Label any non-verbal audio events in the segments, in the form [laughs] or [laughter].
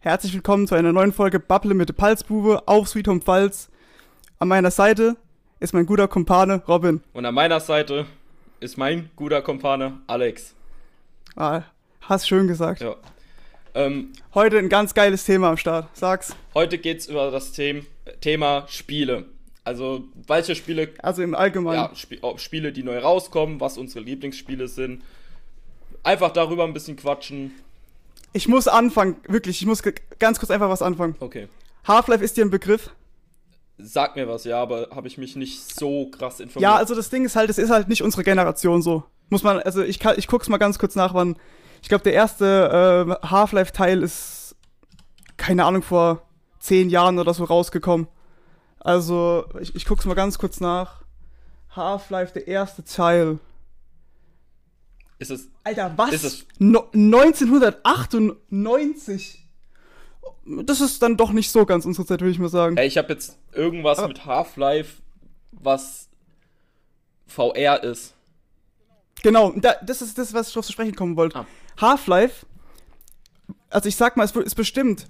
Herzlich willkommen zu einer neuen Folge Bubble mit Palzbube auf Sweet Home Pfalz. An meiner Seite ist mein guter Kumpane Robin. Und an meiner Seite ist mein guter Kumpane Alex. Ah, hast schön gesagt. Ja. Ähm, Heute ein ganz geiles Thema am Start. Sag's. heute geht's über das Them Thema Spiele. Also, welche Spiele, Also im Allgemeinen. ja, Sp oh, Spiele, die neu rauskommen, was unsere Lieblingsspiele sind. Einfach darüber ein bisschen quatschen. Ich muss anfangen, wirklich, ich muss ganz kurz einfach was anfangen. Okay. Half-Life ist dir ein Begriff? Sag mir was, ja, aber habe ich mich nicht so krass informiert. Ja, also das Ding ist halt, es ist halt nicht unsere Generation so. Muss man, also ich, kann, ich guck's mal ganz kurz nach, wann. Ich glaube, der erste äh, Half-Life-Teil ist, keine Ahnung, vor zehn Jahren oder so rausgekommen. Also, ich, ich guck's mal ganz kurz nach. Half-Life, der erste Teil. Ist es. Alter, was? Ist es- No 1998. Das ist dann doch nicht so ganz unsere Zeit, würde ich mal sagen. Ey, ich habe jetzt irgendwas Aber- mit Half-Life, was VR ist. Genau, da, das ist das, was ich drauf zu sprechen kommen wollte. Ah. Half-Life, also ich sag mal, es ist bestimmt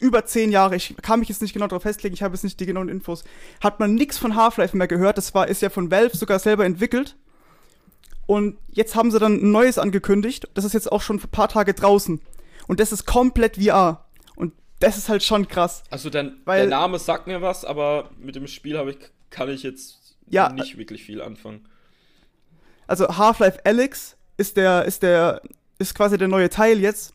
über zehn Jahre, ich kann mich jetzt nicht genau darauf festlegen, ich habe jetzt nicht die genauen Infos, hat man nichts von Half-Life mehr gehört. Das war, ist ja von Valve sogar selber entwickelt. Und jetzt haben sie dann ein neues angekündigt. Das ist jetzt auch schon ein paar Tage draußen. Und das ist komplett VR. Und das ist halt schon krass. Also der, Weil- der Name sagt mir was, aber mit dem Spiel habe ich, kann ich jetzt Ja, nicht wirklich viel anfangen. Also Half-Life Alyx ist der, ist der, ist quasi der neue Teil jetzt.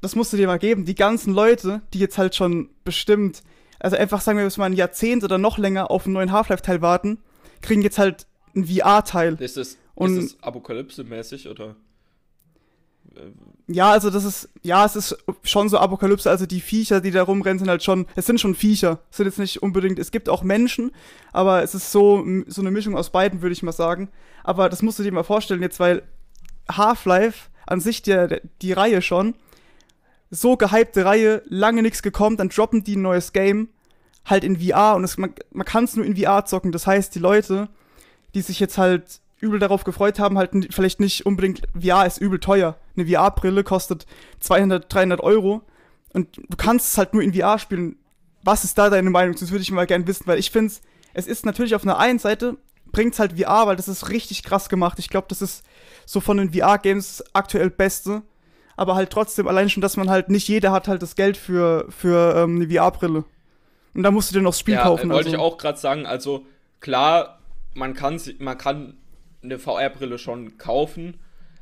Das musst du dir mal geben. Die ganzen Leute, die jetzt halt schon bestimmt, also einfach sagen wir mal ein Jahrzehnt oder noch länger auf einen neuen Half-Life-Teil warten, kriegen jetzt halt einen VR-Teil. Ist es, Und- ist es Apokalypse-mäßig oder? Ja, also das ist, ja, es ist schon so Apokalypse, also die Viecher, die da rumrennen, sind halt schon, es sind schon Viecher, es sind jetzt nicht unbedingt, es gibt auch Menschen, aber es ist so, so eine Mischung aus beiden, würde ich mal sagen. Aber das musst du dir mal vorstellen jetzt, weil Half-Life an sich, der, die Reihe schon, so gehypte Reihe, lange nichts gekommen, dann droppen die ein neues Game, halt in VR und es, man, man kann es nur in VR zocken, das heißt, die Leute, die sich jetzt halt übel darauf gefreut haben, halt vielleicht nicht unbedingt, VR ist übel teuer. Eine VR-Brille kostet 200, 300 Euro und du kannst es halt nur in VR spielen. Was ist da deine Meinung? Das würde ich mal gerne wissen, weil ich finde, es ist natürlich auf einer einen Seite, bringt es halt VR, weil das ist richtig krass gemacht. Ich glaube, das ist so von den VR-Games aktuell Beste. Aber halt trotzdem, allein schon, dass man halt, nicht jeder hat halt das Geld für, für ähm, eine VR-Brille. Und da musst du dir noch das Spiel ja, kaufen. wollte also. ich auch gerade sagen. Also klar, man kann, man kann eine VR-Brille schon kaufen,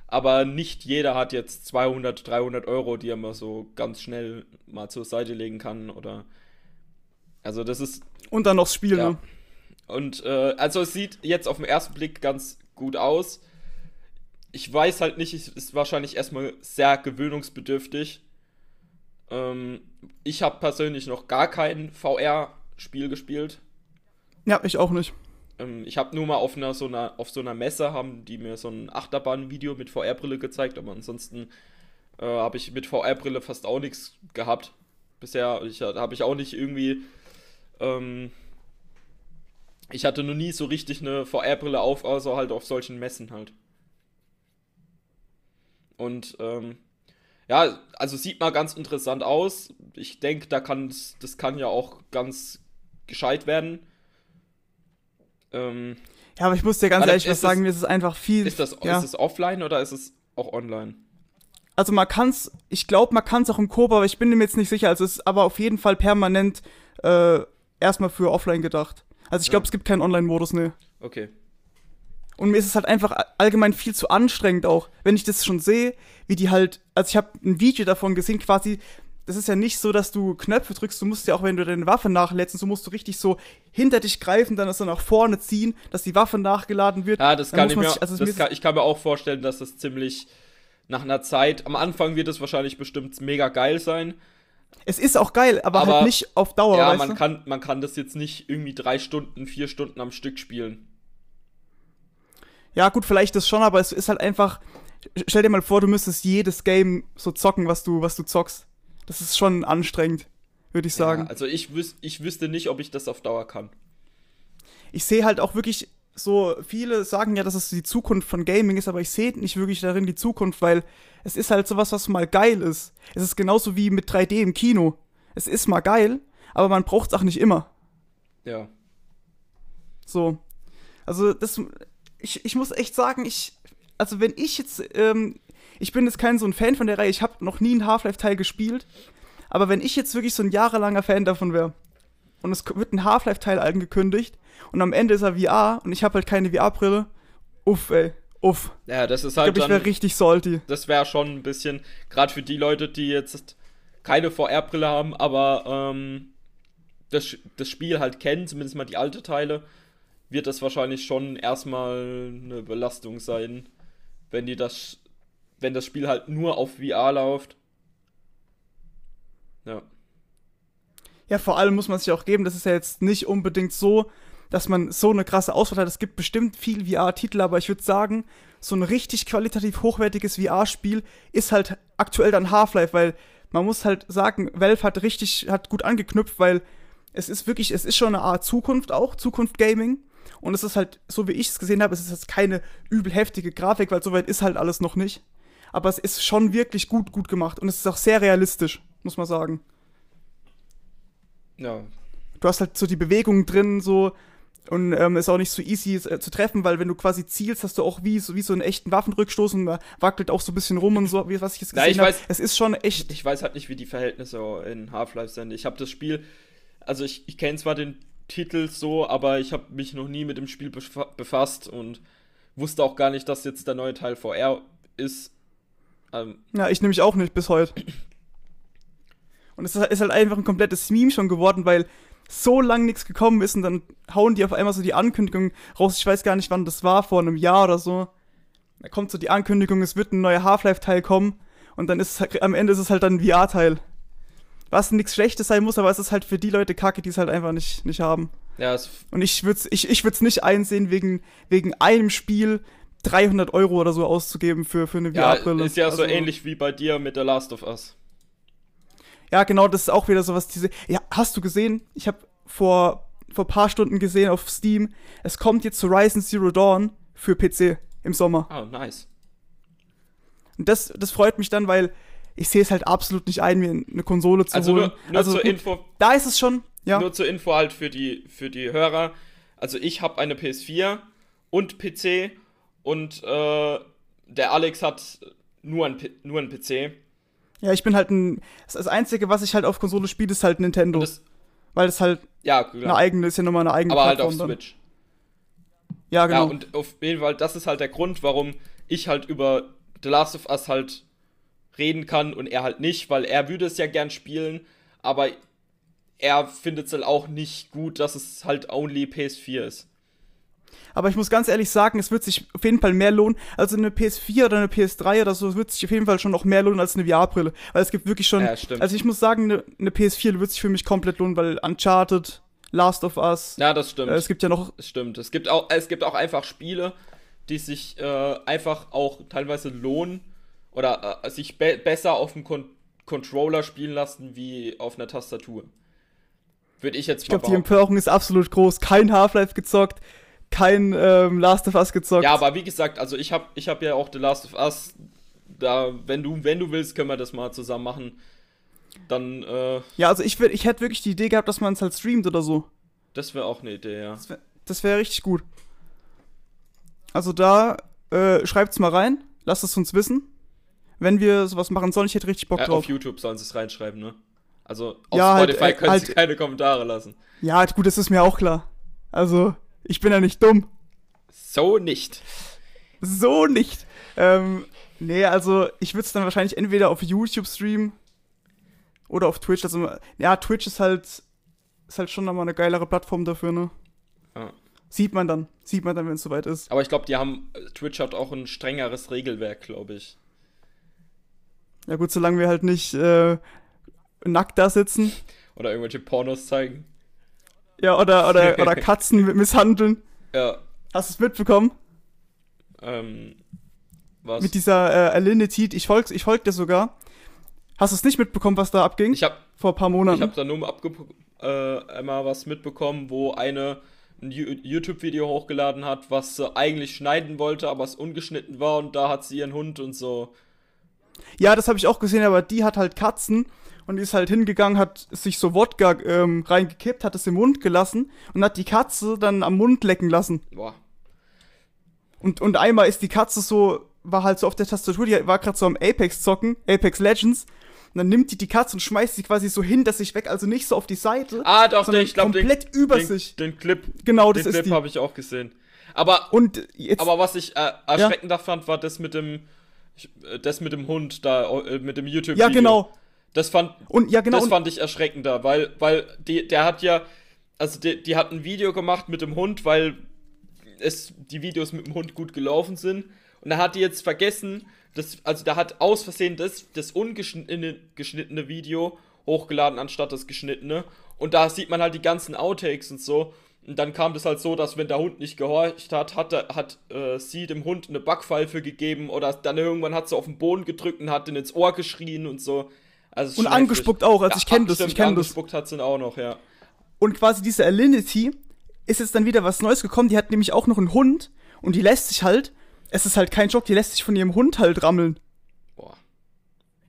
aber nicht jeder hat jetzt 200, 300 Euro, die er mal so ganz schnell mal zur Seite legen kann oder. Also das ist Und dann noch das Spiel, Ja. ne? Und äh, also es sieht jetzt auf den ersten Blick ganz gut aus. Ich weiß halt nicht, es ist wahrscheinlich erstmal sehr gewöhnungsbedürftig. Ähm, ich habe persönlich noch gar kein VR-Spiel gespielt. Ja, ich auch nicht. Ähm, ich habe nur mal auf einer so einer auf so einer Messe haben die mir so ein Achterbahn-Video mit VR-Brille gezeigt, aber ansonsten äh, habe ich mit VR-Brille fast auch nichts gehabt bisher. Habe ich auch nicht irgendwie ähm, ich hatte noch nie so richtig eine VR-Brille auf, außer halt auf solchen Messen halt. Und ähm, ja, also sieht mal ganz interessant aus. Ich denke, da kann das kann ja auch ganz gescheit werden. Ähm, Ja, aber ich muss dir ganz ehrlich was das- sagen, mir ist es einfach viel. ist, das, ja. ist es offline oder ist es auch online? also man kann's, ich glaube, man kann's auch im Koop, aber ich bin mir jetzt nicht sicher. Also es ist aber auf jeden Fall permanent äh, erstmal für offline gedacht. Also ich glaube, Ja. es gibt keinen Online-Modus, ne. Okay. Und mir ist es halt einfach allgemein viel zu anstrengend auch, wenn ich das schon sehe, wie die halt, also ich habe ein Video davon gesehen, quasi, das ist ja nicht so, dass du Knöpfe drückst, du musst ja auch, wenn du deine Waffe nachlädst, so musst du richtig so hinter dich greifen, dann das dann nach vorne ziehen, dass die Waffe nachgeladen wird. Ja, das Dann kann ich mir, sich- also es das ist- kann, ich kann mir auch vorstellen, dass das ziemlich nach einer Zeit, am Anfang wird es wahrscheinlich bestimmt mega geil sein. Es ist auch geil, aber, Aber- halt nicht auf Dauer, ja, man du? kann, man kann das jetzt nicht irgendwie drei Stunden, vier Stunden am Stück spielen. Ja, gut, vielleicht das schon, aber es ist halt einfach. Stell dir mal vor, du müsstest jedes Game so zocken, was du, was du zockst. Das ist schon anstrengend, würde ich sagen. Ja, also ich, wüs ich wüsste nicht, ob ich das auf Dauer kann. Ich sehe halt auch wirklich so viele sagen ja, dass es die Zukunft von Gaming ist, aber ich sehe nicht wirklich darin die Zukunft, weil es ist halt sowas, was mal geil ist. Es ist genauso wie mit 3D im Kino. Es ist mal geil, aber man braucht es auch nicht immer. Ja. So. Also, das, ich, ich muss echt sagen, ich, also wenn ich jetzt, ähm, ich bin jetzt kein so ein Fan von der Reihe, ich habe noch nie einen Half-Life-Teil gespielt, aber wenn ich jetzt wirklich so ein jahrelanger Fan davon wäre und es wird ein Half-Life-Teil angekündigt und am Ende ist er VR und ich habe halt keine VR-Brille, uff, ey, uff. Ja, das ist Ich halt glaube, ich wäre dann, richtig salty. das wäre schon ein bisschen, gerade für die Leute, die jetzt keine VR-Brille haben, aber ähm, das, das Spiel halt kennen, zumindest mal die alte Teile, wird das wahrscheinlich schon erstmal eine Belastung sein, wenn die das, wenn das Spiel halt nur auf VR läuft. Ja. Ja, vor allem muss man sich auch geben, das ist ja jetzt nicht unbedingt so, dass man so eine krasse Auswahl hat. Es gibt bestimmt viel VR-Titel, aber ich würde sagen, so ein richtig qualitativ hochwertiges VR-Spiel ist halt aktuell dann Half-Life, weil man muss halt sagen, Valve hat richtig, hat gut angeknüpft, weil es ist wirklich, es ist schon eine Art Zukunft auch, Zukunft Gaming. Und es ist halt, so wie ich es gesehen habe, es ist jetzt keine übel heftige Grafik, weil soweit ist halt alles noch nicht. Aber es ist schon wirklich gut, gut gemacht. Und es ist auch sehr realistisch, muss man sagen. Ja. du hast halt so die Bewegungen drin, so. Und ähm, ist auch nicht so easy äh, zu treffen, weil wenn du quasi zielst, hast du auch wie so, wie so einen echten Waffenrückstoß und wackelt auch so ein bisschen rum und so, wie was ich jetzt gesehen ich habe. weiß- Es ist schon echt. Ich weiß halt nicht, wie die Verhältnisse in Half-Life sind. Ich habe das Spiel, also ich, ich kenne zwar den Titel so, aber ich habe mich noch nie mit dem Spiel befa- befasst und wusste auch gar nicht, dass jetzt der neue Teil VR ist. Ähm, Ja, ich nämlich auch nicht bis heute. Und es ist halt einfach ein komplettes Meme schon geworden, weil so lang nichts gekommen ist und dann hauen die auf einmal so die Ankündigung raus. Ich weiß gar nicht, wann das war, vor einem Jahr oder so. Da kommt so die Ankündigung, es wird ein neuer Half-Life-Teil kommen und dann ist es halt, am Ende ist es halt dann ein VR-Teil. Was nichts Schlechtes sein muss, aber es ist halt für die Leute kacke, die es halt einfach nicht, nicht haben. ja, Und ich würde es ich, ich würd's nicht einsehen, wegen, wegen einem Spiel 300 Euro oder so auszugeben für, für eine ja VR-Brille. ist ja so Also- ähnlich wie bei dir mit The Last of Us. Ja, genau, das ist auch wieder sowas, diese. Ja, hast du gesehen? Ich habe vor, vor paar Stunden gesehen auf Steam, es kommt jetzt zu Horizon Zero Dawn für PC im Sommer. Ah, nice. Und das, das freut mich dann, weil ich sehe es halt absolut nicht ein, mir eine Konsole zu Also holen. nur, nur also zur gut, Info, da ist es schon, ja. Nur zur Info halt für die, für die Hörer. Also ich habe eine PS4 und PC und äh, der Alex hat nur ein, nur ein PC. Ja, ich bin halt ein. Das, Einzige, was ich halt auf Konsole spiele, ist halt Nintendo. Das, weil das halt ja, eine klar. eigene, ist ja nochmal eine eigene aber halt auf dann. Switch. Ja, genau. Ja, und auf jeden Fall, das ist halt der Grund, warum ich halt über The Last of Us halt reden kann und er halt nicht, weil er würde es ja gern spielen, aber er findet es halt auch nicht gut, dass es halt only PS4 ist. Aber ich muss ganz ehrlich sagen, es wird sich auf jeden Fall mehr lohnen. Also eine PS4 oder eine PS3 oder so wird sich auf jeden Fall schon noch mehr lohnen als eine VR-Brille. Weil es gibt wirklich schon. Ja. Also ich muss sagen, eine, eine PS4 wird sich für mich komplett lohnen, weil Uncharted, Last of Us, Ja, das stimmt. äh, es gibt ja noch. Es stimmt. Es gibt auch, es gibt auch einfach Spiele, die sich äh, einfach auch teilweise lohnen oder äh, sich be besser auf dem Con Controller spielen lassen wie auf einer Tastatur. Würde ich jetzt Ich glaube, die. Empörung ist absolut groß. Kein Half-Life gezockt, kein ähm, Last of Us gezockt. Ja, aber wie gesagt, also ich habe ich hab ja auch The Last of Us. Da, wenn du, wenn du willst, können wir das mal zusammen machen. Dann, äh, Ja, also ich, ich hätte wirklich die Idee gehabt, dass man es halt streamt oder so. das wäre auch eine Idee, ja. Das wäre wär richtig gut. Also da, äh, schreibt's mal rein, lasst es uns wissen. Wenn wir sowas machen sollen, ich hätte richtig Bock Äh, drauf. auf YouTube sollen sie es reinschreiben, ne? Also auf Ja, halt, Spotify äh, können sie halt- keine Kommentare lassen. Ja, gut, das ist mir auch klar. Also, ich bin ja nicht dumm. So nicht. So nicht. Ähm, nee, also, ich würde es dann wahrscheinlich entweder auf YouTube streamen oder auf Twitch. Also, ja, Twitch ist halt, ist halt schon nochmal eine geilere Plattform dafür, ne? Ja. Sieht man dann. Sieht man dann, wenn es soweit ist. Aber ich glaube, die haben, Twitch hat auch ein strengeres Regelwerk, glaube ich. Ja, gut, solange wir halt nicht äh, nackt da sitzen. Oder irgendwelche Pornos zeigen. Ja, oder, oder, [laughs] oder Katzen misshandeln. Ja, Hast du es mitbekommen? ähm, was? Mit dieser äh, Alinity. Ich folg, ich folg dir sogar. Hast du es nicht mitbekommen, was da abging? ich habe Vor ein paar Monaten. ich hab da nur abge äh, einmal was mitbekommen, wo eine ein YouTube-Video hochgeladen hat, was sie eigentlich schneiden wollte, aber es ungeschnitten war und da hat sie ihren Hund und so. Ja, das habe ich auch gesehen, aber die hat halt Katzen und die ist halt hingegangen, hat sich so Wodka ähm, reingekippt, hat es im Mund gelassen und hat die Katze dann am Mund lecken lassen. Boah. Und, und einmal ist die Katze so, war halt so auf der Tastatur, die war gerade so am Apex zocken, Apex Legends. Und dann nimmt die die Katze und schmeißt sie quasi so hinter sich weg, also nicht so auf die Seite. Ah, doch, sondern ich glaube, komplett über den, sich. Den Clip, Genau, das den ist Clip habe ich auch gesehen. Aber, Und jetzt, aber was ich äh, erschreckender fand, war das mit dem, ich, äh, das mit dem Hund da, äh, mit dem YouTube-Video. ja genau. Das fand, Und ja genau. das fand ich erschreckender, weil, weil die, der hat ja, also die, die hat ein Video gemacht mit dem Hund, weil es die Videos mit dem Hund gut gelaufen sind. Und da hat die jetzt vergessen, dass, also da hat aus Versehen das, das ungeschnittene geschnittene Video hochgeladen, anstatt das geschnittene. Und da sieht man halt die ganzen Outtakes und so. Und dann kam das halt so, dass wenn der Hund nicht gehorcht hat, hat, er- hat äh, sie dem Hund eine Backpfeife gegeben oder dann irgendwann hat sie auf den Boden gedrückt und hat ihn ins Ohr geschrien und so. Also Und angespuckt auch, also ich kenn das, ich kenn das. Angespuckt hat sie auch noch, ja. und quasi diese Alinity ist jetzt dann wieder was Neues gekommen. Die hat nämlich auch noch einen Hund und die lässt sich halt, es ist halt kein Joke, die lässt sich von ihrem Hund halt rammeln. Boah.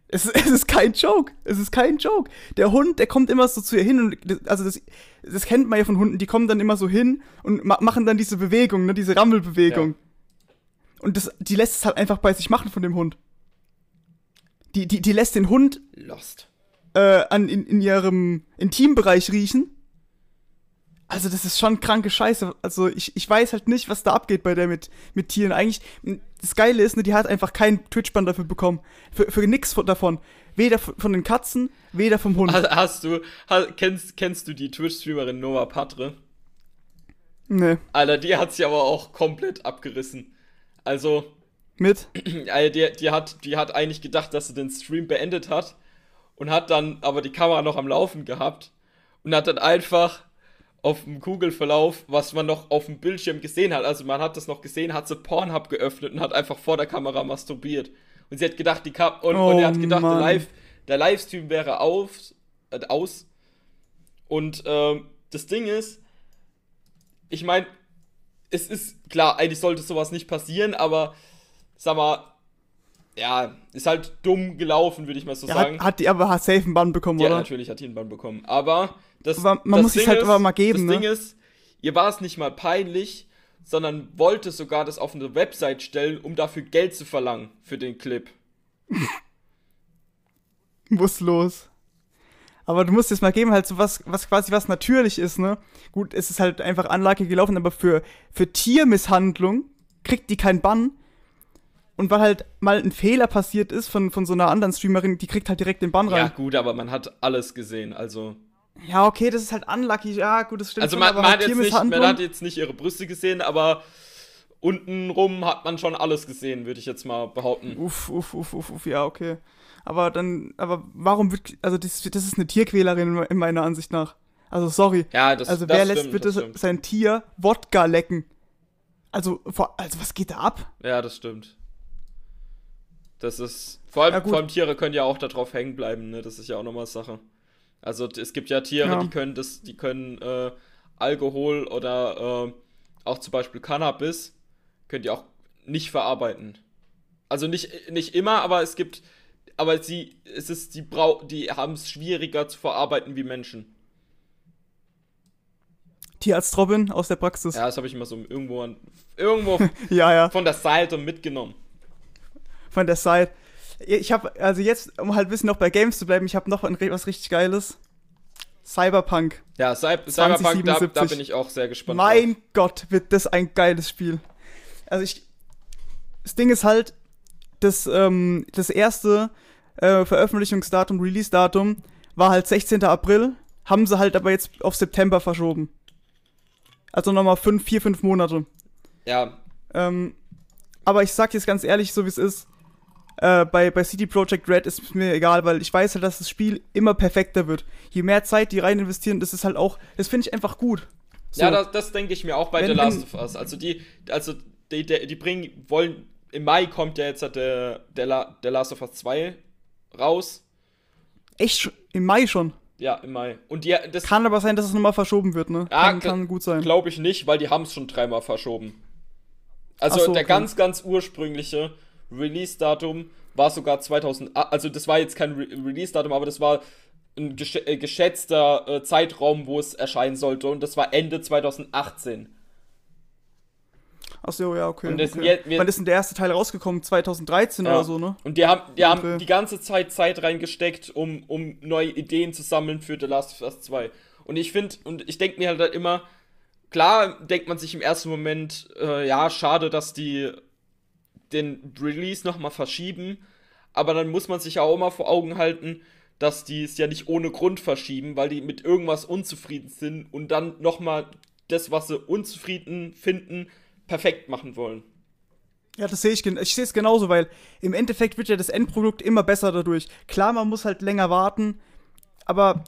Es, ist- [laughs] es ist kein Joke. Es ist kein Joke. Der Hund, der kommt immer so zu ihr hin und also das, das kennt man ja von Hunden, die kommen dann immer so hin und ma machen dann diese Bewegung, ne, diese Rammelbewegung. Ja. Und das, die lässt es halt einfach bei sich machen von dem Hund. Die, die, die lässt den Hund Lost. äh, an, in, in ihrem Intimbereich riechen. Also das ist schon kranke Scheiße. Also ich, ich weiß halt nicht, was da abgeht bei der mit, mit Tieren. Eigentlich, das Geile ist, ne, die hat einfach keinen Twitch-Bann dafür bekommen. Für, für nix von, davon. Weder von den Katzen, weder vom Hund. Hast, hast du, hast, kennst, kennst du die Twitch-Streamerin Noah Patre? Nee. Alter, die hat sich aber auch komplett abgerissen. Also, Mit? [clears throat] Alter, die, die, hat, die hat eigentlich gedacht, dass sie den Stream beendet hat und hat dann aber die Kamera noch am Laufen gehabt und hat dann einfach auf dem Kugelverlauf, was man noch auf dem Bildschirm gesehen hat, also man hat das noch gesehen, hat sie Pornhub geöffnet und hat einfach vor der Kamera masturbiert. Und sie hat gedacht, die Kam und, und er Oh, hat gedacht, der. Live, der Livestream wäre auf, äh, aus. Und ähm, das Ding ist, ich meine, es ist klar, eigentlich sollte sowas nicht passieren, aber sag mal, ja, ist halt dumm gelaufen, würde ich mal so Ja, sagen. hat, hat die aber safe einen Bann bekommen, Ja, oder? natürlich hat die einen Bann bekommen. Aber das, Aber man das muss Ding halt ist, aber mal geben, Das ne? Ding ist, ihr war es nicht mal peinlich, sondern wollte sogar das auf eine Website stellen, um dafür Geld zu verlangen für den Clip. [laughs] Muss los. Aber du musst jetzt mal geben, halt so was, was quasi was natürlich ist, ne? Gut, es ist halt einfach Anlage gelaufen, aber für, für Tiermisshandlung kriegt die keinen Bann. Und weil halt mal ein Fehler passiert ist von, von so einer anderen Streamerin, die kriegt halt direkt den Bann Ja, rein. gut, aber man hat alles gesehen, also. Ja, okay, das ist halt unlucky. Ja, gut, das stimmt Also schon, man, aber man, hat jetzt nicht, man hat jetzt nicht ihre Brüste gesehen, aber untenrum hat man schon alles gesehen, würde ich jetzt mal behaupten. Uff, uff, uff, uff, uff, ja, okay. Aber dann, aber warum wird, also das, das ist eine Tierquälerin in meiner Ansicht nach. Also sorry. Ja, das, also das wer stimmt, lässt bitte das stimmt. sein Tier Wodka lecken? Also, vor, also was geht da ab? Ja, das stimmt. Das ist. Vor allem, Ja, vor allem Tiere können ja auch darauf hängen bleiben, ne? Das ist ja auch nochmal Sache. Also es gibt ja Tiere, Ja. die können das, die können äh, Alkohol oder äh, auch zum Beispiel Cannabis, können die auch nicht verarbeiten. Also nicht, nicht immer, aber es gibt. Aber sie, es ist, die brau die haben es schwieriger zu verarbeiten wie Menschen. Tierarzt Robin aus der Praxis. Ja, das habe ich immer so irgendwo an, irgendwo [laughs] ja. ja. von der Seite mitgenommen. Von der Side. Ich habe, also jetzt, um halt ein bisschen noch bei Games zu bleiben, ich habe noch was richtig Geiles. Cyberpunk. Ja, Cy Cyberpunk, da, da 2077. bin ich auch sehr gespannt. Mein Gott, wird das ein geiles Spiel. Also ich, das Ding ist halt, das, ähm, das erste äh, Veröffentlichungsdatum, Release-Datum war halt 16. April, haben sie halt aber jetzt auf September verschoben. Also nochmal fünf, vier, fünf Monate. Ja, Ähm, aber ich sag jetzt ganz ehrlich, so wie es ist, äh, bei, bei CD Projekt Red ist mir egal, weil ich weiß halt, dass das Spiel immer perfekter wird. Je mehr Zeit die rein investieren, das ist halt auch, das finde ich einfach gut. So. ja, das, das denke ich mir auch bei Wenn- The Last of Us. Also die, also die, die, die bringen, wollen, im Mai kommt ja jetzt der, der, La, der Last of Us 2 raus. Echt, schon- im Mai schon. Ja, im Mai. Und die, das kann aber sein, dass es nochmal verschoben wird, ne? Ja, kann, kann gut sein. Glaube ich nicht, weil die haben es schon dreimal verschoben. Also so, der okay. ganz, ganz ursprüngliche Release-Datum war sogar 2000, also das war jetzt kein Re Release-Datum, aber das war ein gesch äh, geschätzter äh, Zeitraum, wo es erscheinen sollte und das war Ende 2018. Ach so, ja, okay. Und okay. Jetzt, Wann ist denn der erste Teil rausgekommen? 2013 ja. oder so, ne? Und die haben, die okay. haben die ganze Zeit Zeit reingesteckt, um, um neue Ideen zu sammeln für The Last of Us 2. Und ich finde, und ich denke mir halt, halt immer, klar denkt man sich im ersten Moment, äh, ja, schade, dass die den Release nochmal verschieben, aber dann muss man sich ja auch mal vor Augen halten, dass die es ja nicht ohne Grund verschieben, weil die mit irgendwas unzufrieden sind und dann nochmal das, was sie unzufrieden finden, perfekt machen wollen. Ja, das sehe ich, ich sehe es genauso, weil im Endeffekt wird ja das Endprodukt immer besser dadurch. Klar, man muss halt länger warten, aber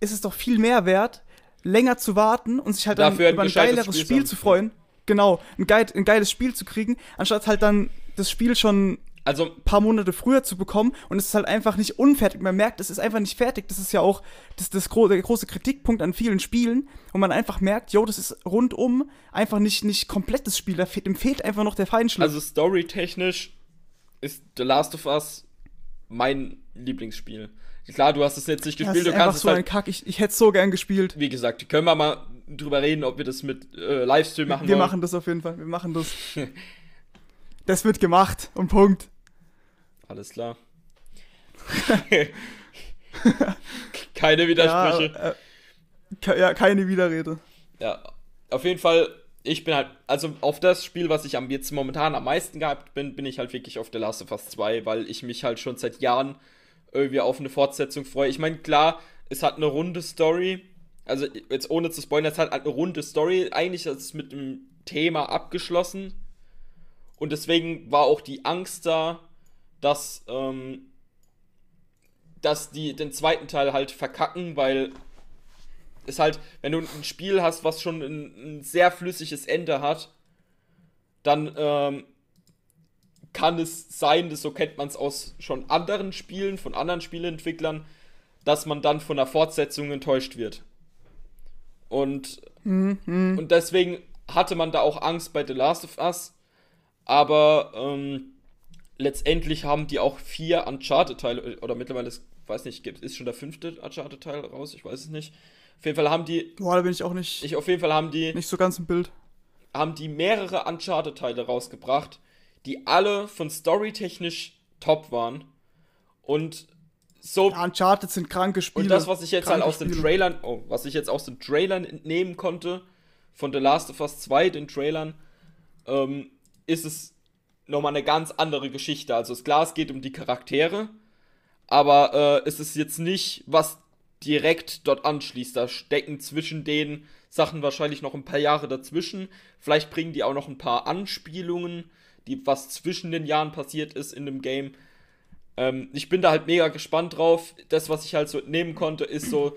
ist es doch viel mehr wert, länger zu warten und sich halt dann über ein geileres Spiel, Spiel zu freuen. Genau, ein, geil, ein geiles Spiel zu kriegen, anstatt halt dann das Spiel schon also ein paar Monate früher zu bekommen und es ist halt einfach nicht unfertig. Man merkt, es ist einfach nicht fertig. Das ist ja auch das, das gro der große Kritikpunkt an vielen Spielen, wo man einfach merkt, jo, das ist rundum einfach nicht, nicht komplettes Spiel. Da fehlt, dem fehlt einfach noch der Feinschliff. Also storytechnisch ist The Last of Us mein Lieblingsspiel. Klar, du hast es jetzt nicht gespielt, das ist du kannst so halt, ein Kack. Ich, ich hätte es so gern gespielt. Wie gesagt, können wir mal drüber reden, ob wir das mit äh, Livestream machen Wir wollen. machen das auf jeden Fall. Wir machen das. [laughs] das wird gemacht und Punkt. Alles klar. [laughs] keine Widersprüche. Ja, äh, ja, keine Widerrede. Ja, auf jeden Fall, ich bin halt, also auf das Spiel, was ich am jetzt momentan am meisten gehabt bin, bin ich halt wirklich auf The Last of Us 2, weil ich mich halt schon seit Jahren irgendwie auf eine Fortsetzung freue. Ich meine, klar, es hat eine runde Story. Also, jetzt ohne zu spoilern, es hat halt eine runde Story. Eigentlich ist es mit dem Thema abgeschlossen. Und deswegen war auch die Angst da, dass, ähm, dass die den zweiten Teil halt verkacken, weil es halt, wenn du ein Spiel hast, was schon ein, ein sehr flüssiges Ende hat, dann ähm, kann es sein, das so kennt man es aus schon anderen Spielen, von anderen Spieleentwicklern, dass man dann von der Fortsetzung enttäuscht wird. Und, mhm. und deswegen hatte man da auch Angst bei The Last of Us. Aber ähm, letztendlich haben die auch vier Uncharted-Teile, oder mittlerweile, ist, weiß nicht, ist schon der fünfte Uncharted-Teil raus, ich weiß es nicht. Auf jeden Fall haben die. Boah, da bin ich auch nicht. Ich, auf jeden Fall haben die. Nicht so ganz im Bild. Haben die mehrere Uncharted-Teile rausgebracht, die alle von storytechnisch top waren. Und so. Ja, Uncharted sind kranke Spiele. Und das, was ich jetzt halt aus den Trailern, oh, was ich jetzt aus den Trailern entnehmen konnte, von The Last of Us 2, den Trailern, ähm, ist es nochmal eine ganz andere Geschichte. Also das Glas geht um die Charaktere, aber äh, es ist jetzt nicht, was direkt dort anschließt. Da stecken zwischen den Sachen wahrscheinlich noch ein paar Jahre dazwischen. Vielleicht bringen die auch noch ein paar Anspielungen, die was zwischen den Jahren passiert ist in dem Game. Ähm, ich bin da halt mega gespannt drauf. Das, was ich halt so nehmen konnte, ist so,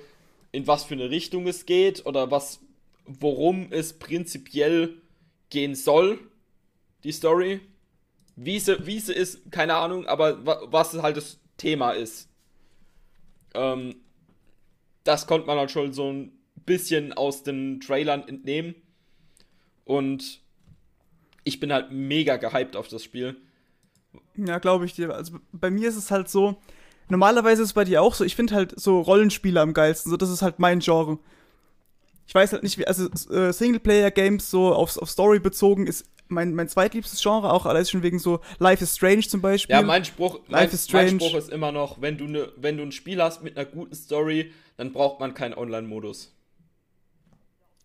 in was für eine Richtung es geht oder was, worum es prinzipiell gehen soll, die Story. Wie sie, wie sie ist, keine Ahnung, aber was halt das Thema ist. Ähm, das konnte man halt schon so ein bisschen aus den Trailern entnehmen. Und ich bin halt mega gehypt auf das Spiel. Ja, glaube ich dir. Also bei mir ist es halt so, normalerweise ist es bei dir auch so, ich finde halt so Rollenspiele am geilsten, so das ist halt mein Genre. Ich weiß halt nicht, wie, also äh, Singleplayer-Games so auf, auf Story bezogen ist mein, mein zweitliebstes Genre, auch alles schon wegen so Life is Strange zum Beispiel. Ja, mein Spruch, mein, is Strange. mein Spruch ist immer noch, wenn du, ne, wenn du ein Spiel hast mit einer guten Story, dann braucht man keinen Online-Modus.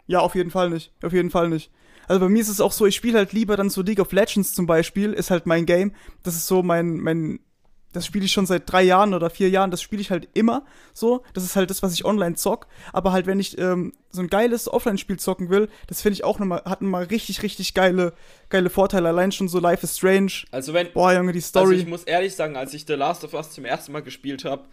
Ja, auf jeden Fall nicht. Auf jeden Fall nicht. Also bei mir ist es auch so, ich spiele halt lieber dann so League of Legends zum Beispiel, ist halt mein Game. Das ist so mein, mein das spiele ich schon seit drei Jahren oder vier Jahren, das spiele ich halt immer so. Das ist halt das, was ich online zock. Aber halt, wenn ich ähm, so ein geiles Offline-Spiel zocken will, das finde ich auch nochmal, hat nochmal richtig, richtig geile, geile Vorteile. Allein schon so Life is Strange. Also wenn. Boah, Junge, die Story. Also ich muss ehrlich sagen, als ich The Last of Us zum ersten Mal gespielt habe,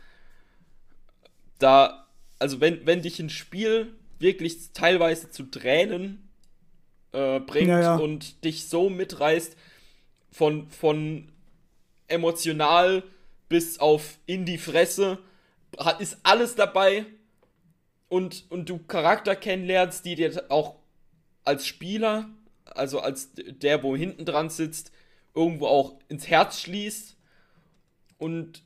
da, also wenn, wenn dich ein Spiel wirklich teilweise zu Tränen äh, bringt ja, ja. und dich so mitreißt von, von emotional bis auf in die Fresse. Ist alles dabei. und, und du Charakter kennenlernst, die dir auch als Spieler, also als der, wo hinten dran sitzt, irgendwo auch ins Herz schließt. Und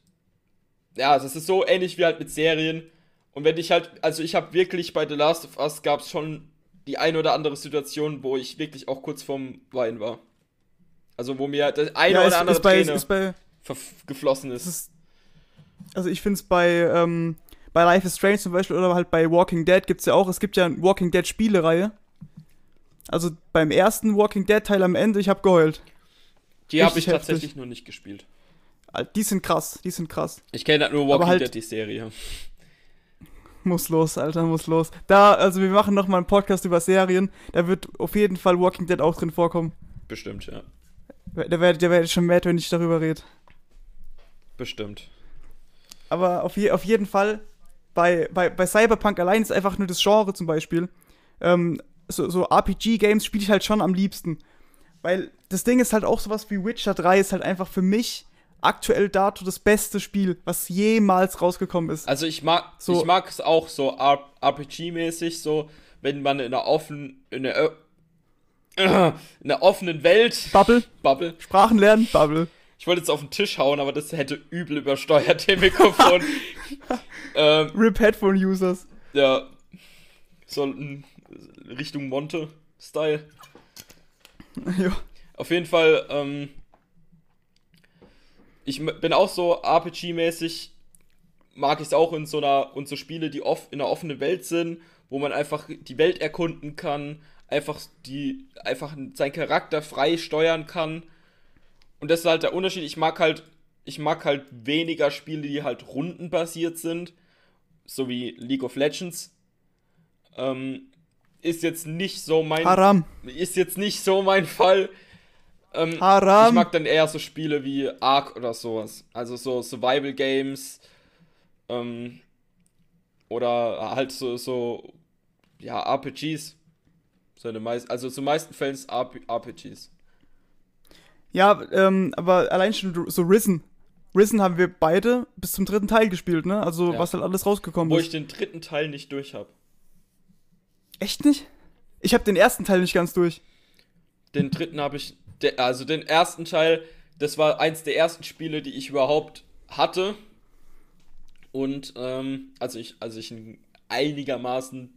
ja, das ist so ähnlich wie halt mit Serien. Und wenn ich halt, also ich habe wirklich bei The Last of Us gab es schon die eine oder andere Situation, wo ich wirklich auch kurz vorm Wein war. Also wo mir das eine Ja, oder ist, andere ist bei, Träne ist bei, geflossen ist. es ist, also ich finde es bei, ähm, bei Life is Strange zum Beispiel oder halt bei Walking Dead gibt's ja auch, es gibt ja eine Walking Dead Spielereihe. Also beim ersten Walking Dead Teil am Ende, ich habe geheult. die habe ich heftig. tatsächlich noch nicht gespielt. Die sind krass, die sind krass. Ich kenne halt nur Walking halt- Dead, die Serie. Muss los, Alter, muss los. Da, also wir machen noch mal einen Podcast über Serien. Da wird auf jeden Fall Walking Dead auch drin vorkommen. Bestimmt, ja. Da werdet ihr werdet schon mad, wenn ich darüber rede. Bestimmt. Aber auf, je, auf jeden Fall, bei, bei, bei Cyberpunk allein ist einfach nur das Genre zum Beispiel. Ähm, so, so RPG-Games spiele ich halt schon am liebsten. Weil das Ding ist halt auch sowas wie Witcher 3 ist halt einfach für mich aktuell dato das beste Spiel, was jemals rausgekommen ist. Also ich mag So- ich mag es auch so RPG-mäßig, so wenn man in einer offenen in einer, in einer offenen Welt Bubble, Bubble. Sprachen lernen, Bubble. Ich wollte jetzt auf den Tisch hauen, aber das hätte übel übersteuert dem Mikrofon. [laughs] ähm, RIP Headphone-Users. ja, so Richtung Monte-Style. ja. Auf jeden Fall, ähm, ich bin auch so RPG-mäßig, mag ich es auch in so einer, und so Spiele, die off, in einer offenen Welt sind, wo man einfach die Welt erkunden kann, einfach die, einfach seinen Charakter frei steuern kann. Und das ist halt der Unterschied. Ich mag halt, ich mag halt weniger Spiele, die halt rundenbasiert sind, so wie League of Legends. Ähm, ist jetzt nicht so mein Haram. ist jetzt nicht so mein Fall. Ähm, Haram. Ich mag dann eher so Spiele wie Ark oder sowas. Also so Survival Games. Ähm, oder halt so, so ja, RPGs. So in den meist, also zu meisten Fällen ist RP RPGs. Ja, ähm, aber allein schon so Risen. Risen haben wir beide bis zum dritten Teil gespielt, ne? Also Ja. was halt alles rausgekommen Wo ist. ich den dritten Teil nicht durch habe. Echt nicht? Ich habe den ersten Teil nicht ganz durch. Den dritten habe ich, also den ersten Teil, das war eins der ersten Spiele, die ich überhaupt hatte. Und ähm, also ich, also ich einen einigermaßen,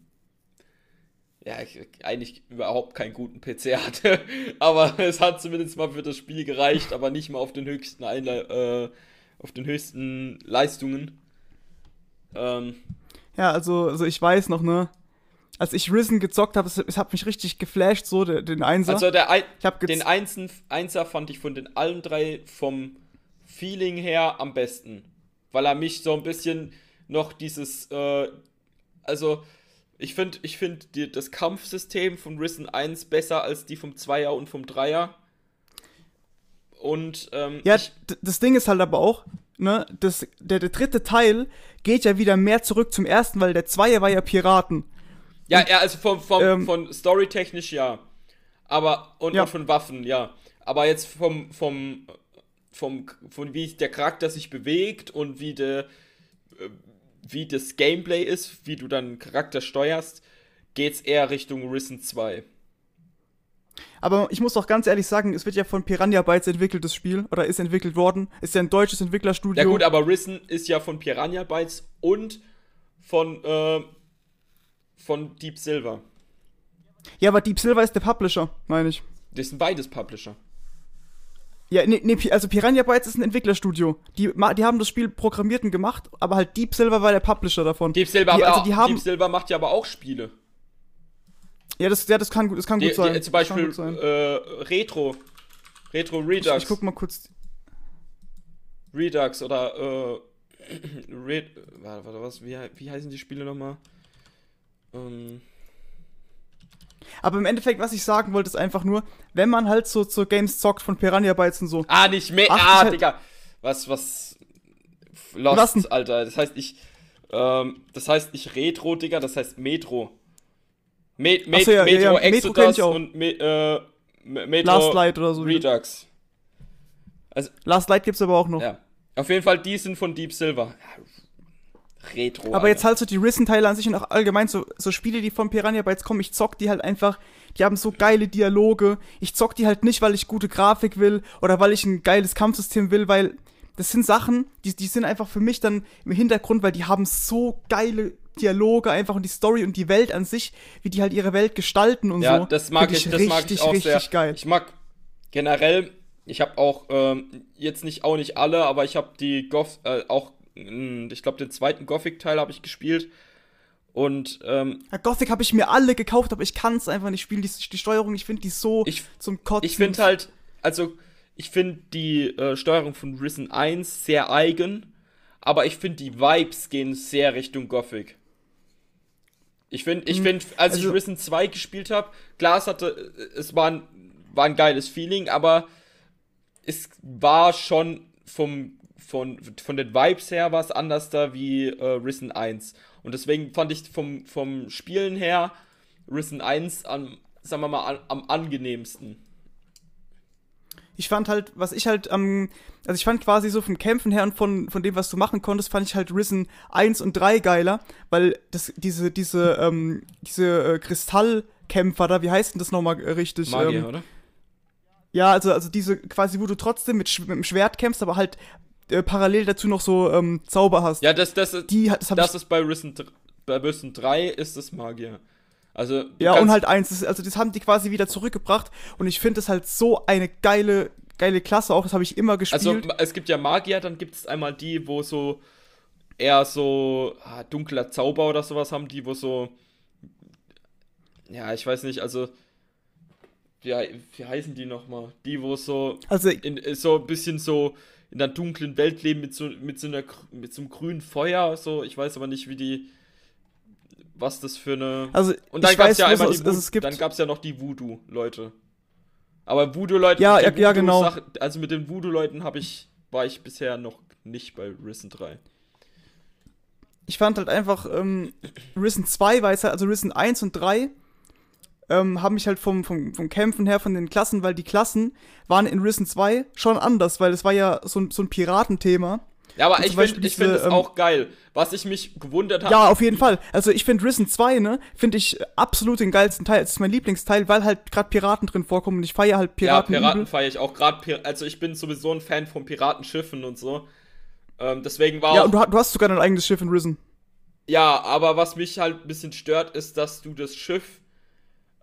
ja, ich, eigentlich überhaupt keinen guten PC hatte, [laughs] aber es hat zumindest mal für das Spiel gereicht, aber nicht mal auf den höchsten Einle äh, auf den höchsten Leistungen. Ähm, Ja, also, also ich weiß noch, ne? Als ich Risen gezockt habe, es, es hat mich richtig geflasht, so, der, den Einser. also der ein, ich Den Einsen, Einser fand ich von den allen drei vom Feeling her am besten. Weil er mich so ein bisschen noch dieses, äh, also ich finde ich find die- das Kampfsystem von Risen 1 besser als die vom Zweier und vom Dreier. Und ähm, Ja, das Ding ist halt aber auch, ne, das, der, der dritte Teil geht ja wieder mehr zurück zum ersten, weil der Zweier war ja Piraten. ja, ja, also vom, vom, ähm, von storytechnisch ja. Aber, und, Ja. und von Waffen, ja. Aber jetzt vom, vom, vom, von wie der Charakter sich bewegt und wie der, äh, wie das Gameplay ist, wie du dann Charakter steuerst, geht's eher Richtung Risen 2. Aber ich muss auch ganz ehrlich sagen, es wird ja von Piranha Bytes entwickelt, das Spiel, oder ist entwickelt worden. Ist ja ein deutsches Entwicklerstudio. Ja gut, aber Risen ist ja von Piranha Bytes und von, äh, von Deep Silver. ja, aber Deep Silver ist der Publisher, meine ich. Das sind beides Publisher. Ja, nee, nee, also Piranha Bytes ist ein Entwicklerstudio. Die, die haben das Spiel programmiert und gemacht, aber halt Deep Silver war der Publisher davon. Deep Silver, Die- aber also die haben- Deep Silver macht ja aber auch Spiele. Ja, das, ja, das kann gut, das kann Die, gut sein. die, zum Beispiel äh, Retro. Retro Ich, Redux. ich guck mal kurz. Redux oder äh, [clears throat] Red, warte, warte, was, wie, wie heißen die Spiele nochmal? Ähm, Aber im Endeffekt, was ich sagen wollte, ist einfach nur, wenn man halt so zu Games zockt von Piranha Bytes und so. ah, nicht mehr. Ah, ich- Digga. Was, was. Lost, Was denn? Alter. Das heißt, ich. Ähm, das heißt nicht Retro, Digga, das heißt Metro. Me Me so, ja, ja, Metro ja, Metro kenn Exodus ich auch. und Me äh, Me- Metro Last Light oder so. Redux. Last Light gibt's aber auch noch. Ja. Auf jeden Fall, die sind von Deep Silver. Retro. Aber Alter. jetzt halt so die Risen-Teile an sich und auch allgemein so, so Spiele, die von Piranha Bytes kommen, ich zock die halt einfach, die haben so geile Dialoge. Ich zock die halt nicht, weil ich gute Grafik will oder weil ich ein geiles Kampfsystem will, weil das sind Sachen, die, die sind einfach für mich dann im Hintergrund, weil die haben so geile Dialoge einfach und die Story und die Welt an sich, wie die halt ihre Welt gestalten und ja, so. Ja, das mag ich, das richtig, mag ich auch sehr. Geil. Ich mag generell, ich habe auch ähm, jetzt nicht auch nicht alle, aber ich habe die Goth äh, auch, ich glaube den zweiten Gothic Teil habe ich gespielt und ähm, ja, Gothic habe ich mir alle gekauft, aber ich kann es einfach nicht spielen. Die, die Steuerung, ich finde die so ich, zum Kotzen. Ich finde halt, also ich finde die äh, Steuerung von Risen 1 sehr eigen, aber ich finde die Vibes gehen sehr Richtung Gothic. Ich finde, ich hm, finde, als also, ich Risen 2 gespielt habe, klar, es hatte, es war ein, war ein geiles Feeling, aber es war schon vom, von, von den Vibes her was anders da wie äh, Risen 1. Und deswegen fand ich vom, vom Spielen her Risen 1 am, sagen wir mal, am, am angenehmsten ich fand halt, was ich halt ähm, also ich fand quasi so vom Kämpfen her und von, von dem, was du machen konntest, fand ich halt Risen 1 und 3 geiler, weil das, diese, diese, ähm, diese äh, Kristallkämpfer da, wie heißt denn das nochmal äh, richtig? Magier, ähm, oder? Ja, also, also diese quasi, wo du trotzdem mit, mit dem Schwert kämpfst, aber halt äh, parallel dazu noch so ähm, Zauber hast. Ja, das, das, Die, das, das ist bei Risen, bei Risen 3 ist es Magier. Also ja, und halt eins, das, also das haben die quasi wieder zurückgebracht und ich finde es halt so eine geile, geile Klasse auch, das habe ich immer gespielt. Also es gibt ja Magier, dann gibt es einmal die, wo so eher so ah, dunkler Zauber oder sowas haben, die, wo so, ja, ich weiß nicht, also, ja, wie heißen die nochmal? Die, wo so, also, in, so ein bisschen so in der dunklen Welt leben mit so, mit so einer, mit so einem grünen Feuer, so, ich weiß aber nicht, wie die, was das für eine. Also, und dann gab es ja einmal die Voodoo, es gibt dann gab es ja noch die Voodoo-Leute. Aber Voodoo-Leute, ja, ja, ja, genau. Also mit den Voodoo-Leuten habe ich, war ich bisher noch nicht bei Risen 3. Ich fand halt einfach, ähm, Risen 2 war jetzt halt, also Risen 1 und 3 ähm, haben mich halt vom, vom, vom Kämpfen her von den Klassen, weil die Klassen waren in Risen 2 schon anders, weil es war ja so, so ein Piratenthema. Ja, aber ich finde find es ähm, auch geil. Was ich mich gewundert habe. Ja, auf jeden Fall. Also ich finde Risen 2, ne, finde ich absolut den geilsten Teil. Es ist mein Lieblingsteil, weil halt gerade Piraten drin vorkommen und ich feiere halt Piraten. Ja, Piraten feiere ich auch gerade. Also ich bin sowieso ein Fan von Piratenschiffen und so. Ähm, deswegen war Ja, und du, du, hast sogar dein eigenes Schiff in Risen. Ja, aber was mich halt ein bisschen stört, ist, dass du das Schiff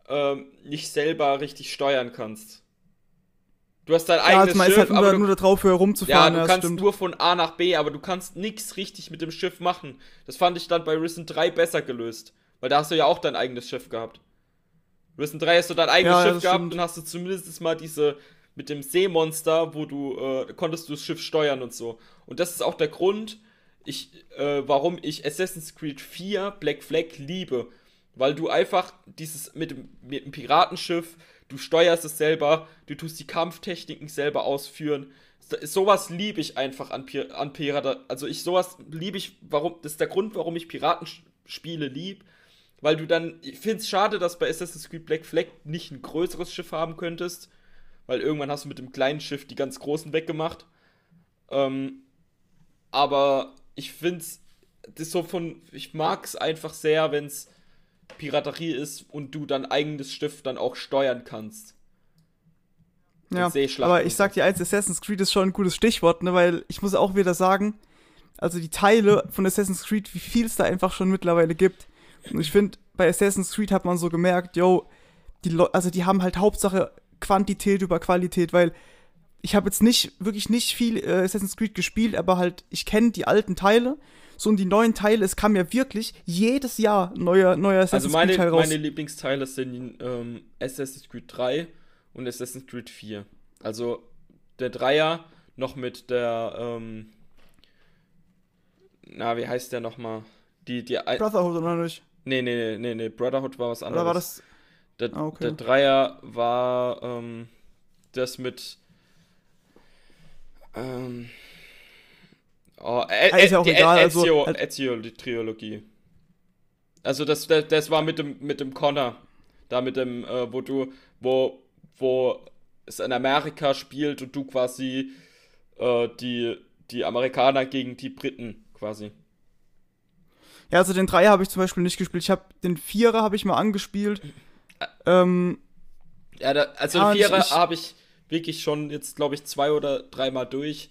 ähm, nicht selber richtig steuern kannst. Du hast dein ja, eigenes also Schiff, halt nur, aber du, nur darauf rumzufahren. Ja, du kannst stimmt. nur von A nach B, aber du kannst nichts richtig mit dem Schiff machen. Das fand ich dann bei Risen 3 besser gelöst, weil da hast du ja auch dein eigenes Schiff gehabt. Risen 3 hast du dein eigenes ja, Schiff gehabt stimmt. und hast du zumindest mal diese mit dem Seemonster, wo du äh, konntest du das Schiff steuern und so. Und das ist auch der Grund, ich, äh, warum ich Assassin's Creed 4 Black Flag liebe, weil du einfach dieses mit dem, mit dem Piratenschiff du steuerst es selber, du tust die Kampftechniken selber ausführen. Sowas liebe ich einfach an, Pir an Piraten. Also ich sowas liebe ich, warum, das ist der Grund, warum ich Piratenspiele liebe. Weil du dann, ich finde es schade, dass bei Assassin's Creed Black Flag nicht ein größeres Schiff haben könntest. Weil irgendwann hast du mit dem kleinen Schiff die ganz großen weggemacht. Ähm, aber ich finde es, das so von, ich mag es einfach sehr, wenn es Piraterie ist und du dein eigenes Schiff dann auch steuern kannst. Ja, aber ich sag dir eins, Assassin's Creed ist schon ein gutes Stichwort, ne, weil ich muss auch wieder sagen, also die Teile von Assassin's Creed, wie viel es da einfach schon mittlerweile gibt. Und ich finde, bei Assassin's Creed hat man so gemerkt, yo, die Le also die haben halt Hauptsache Quantität über Qualität, weil ich habe jetzt nicht, wirklich nicht viel äh, Assassin's Creed gespielt, aber halt, ich kenne die alten Teile so und die neuen Teile, es kam ja wirklich jedes Jahr neuer, neuer Assassin's also meine, Creed Teil raus. meine Lieblingsteile sind ähm, Assassin's Creed 3 und Assassin's Creed 4. Also der Dreier noch mit der, ähm, na, wie heißt der nochmal? Die, die Brotherhood oder nicht? Nee, nee, nee, nee, nee, Brotherhood war was anderes. Oder war das? Der, ah, okay. der Dreier war ähm, das mit ähm, Oh, äh, ist ja auch die egal. Ezio, also, halt Ezio die Trilogie. Also das, das, das, war mit dem, mit dem Connor. Da mit dem, äh, wo du, wo, wo es in Amerika spielt und du quasi äh, die, die Amerikaner gegen die Briten quasi. Ja, also den Dreier habe ich zum Beispiel nicht gespielt. Ich habe den Vierer habe ich mal angespielt. Ähm, Ja, da, also Ja, Vierer ich- habe ich wirklich schon jetzt, glaube ich, zwei oder dreimal durch.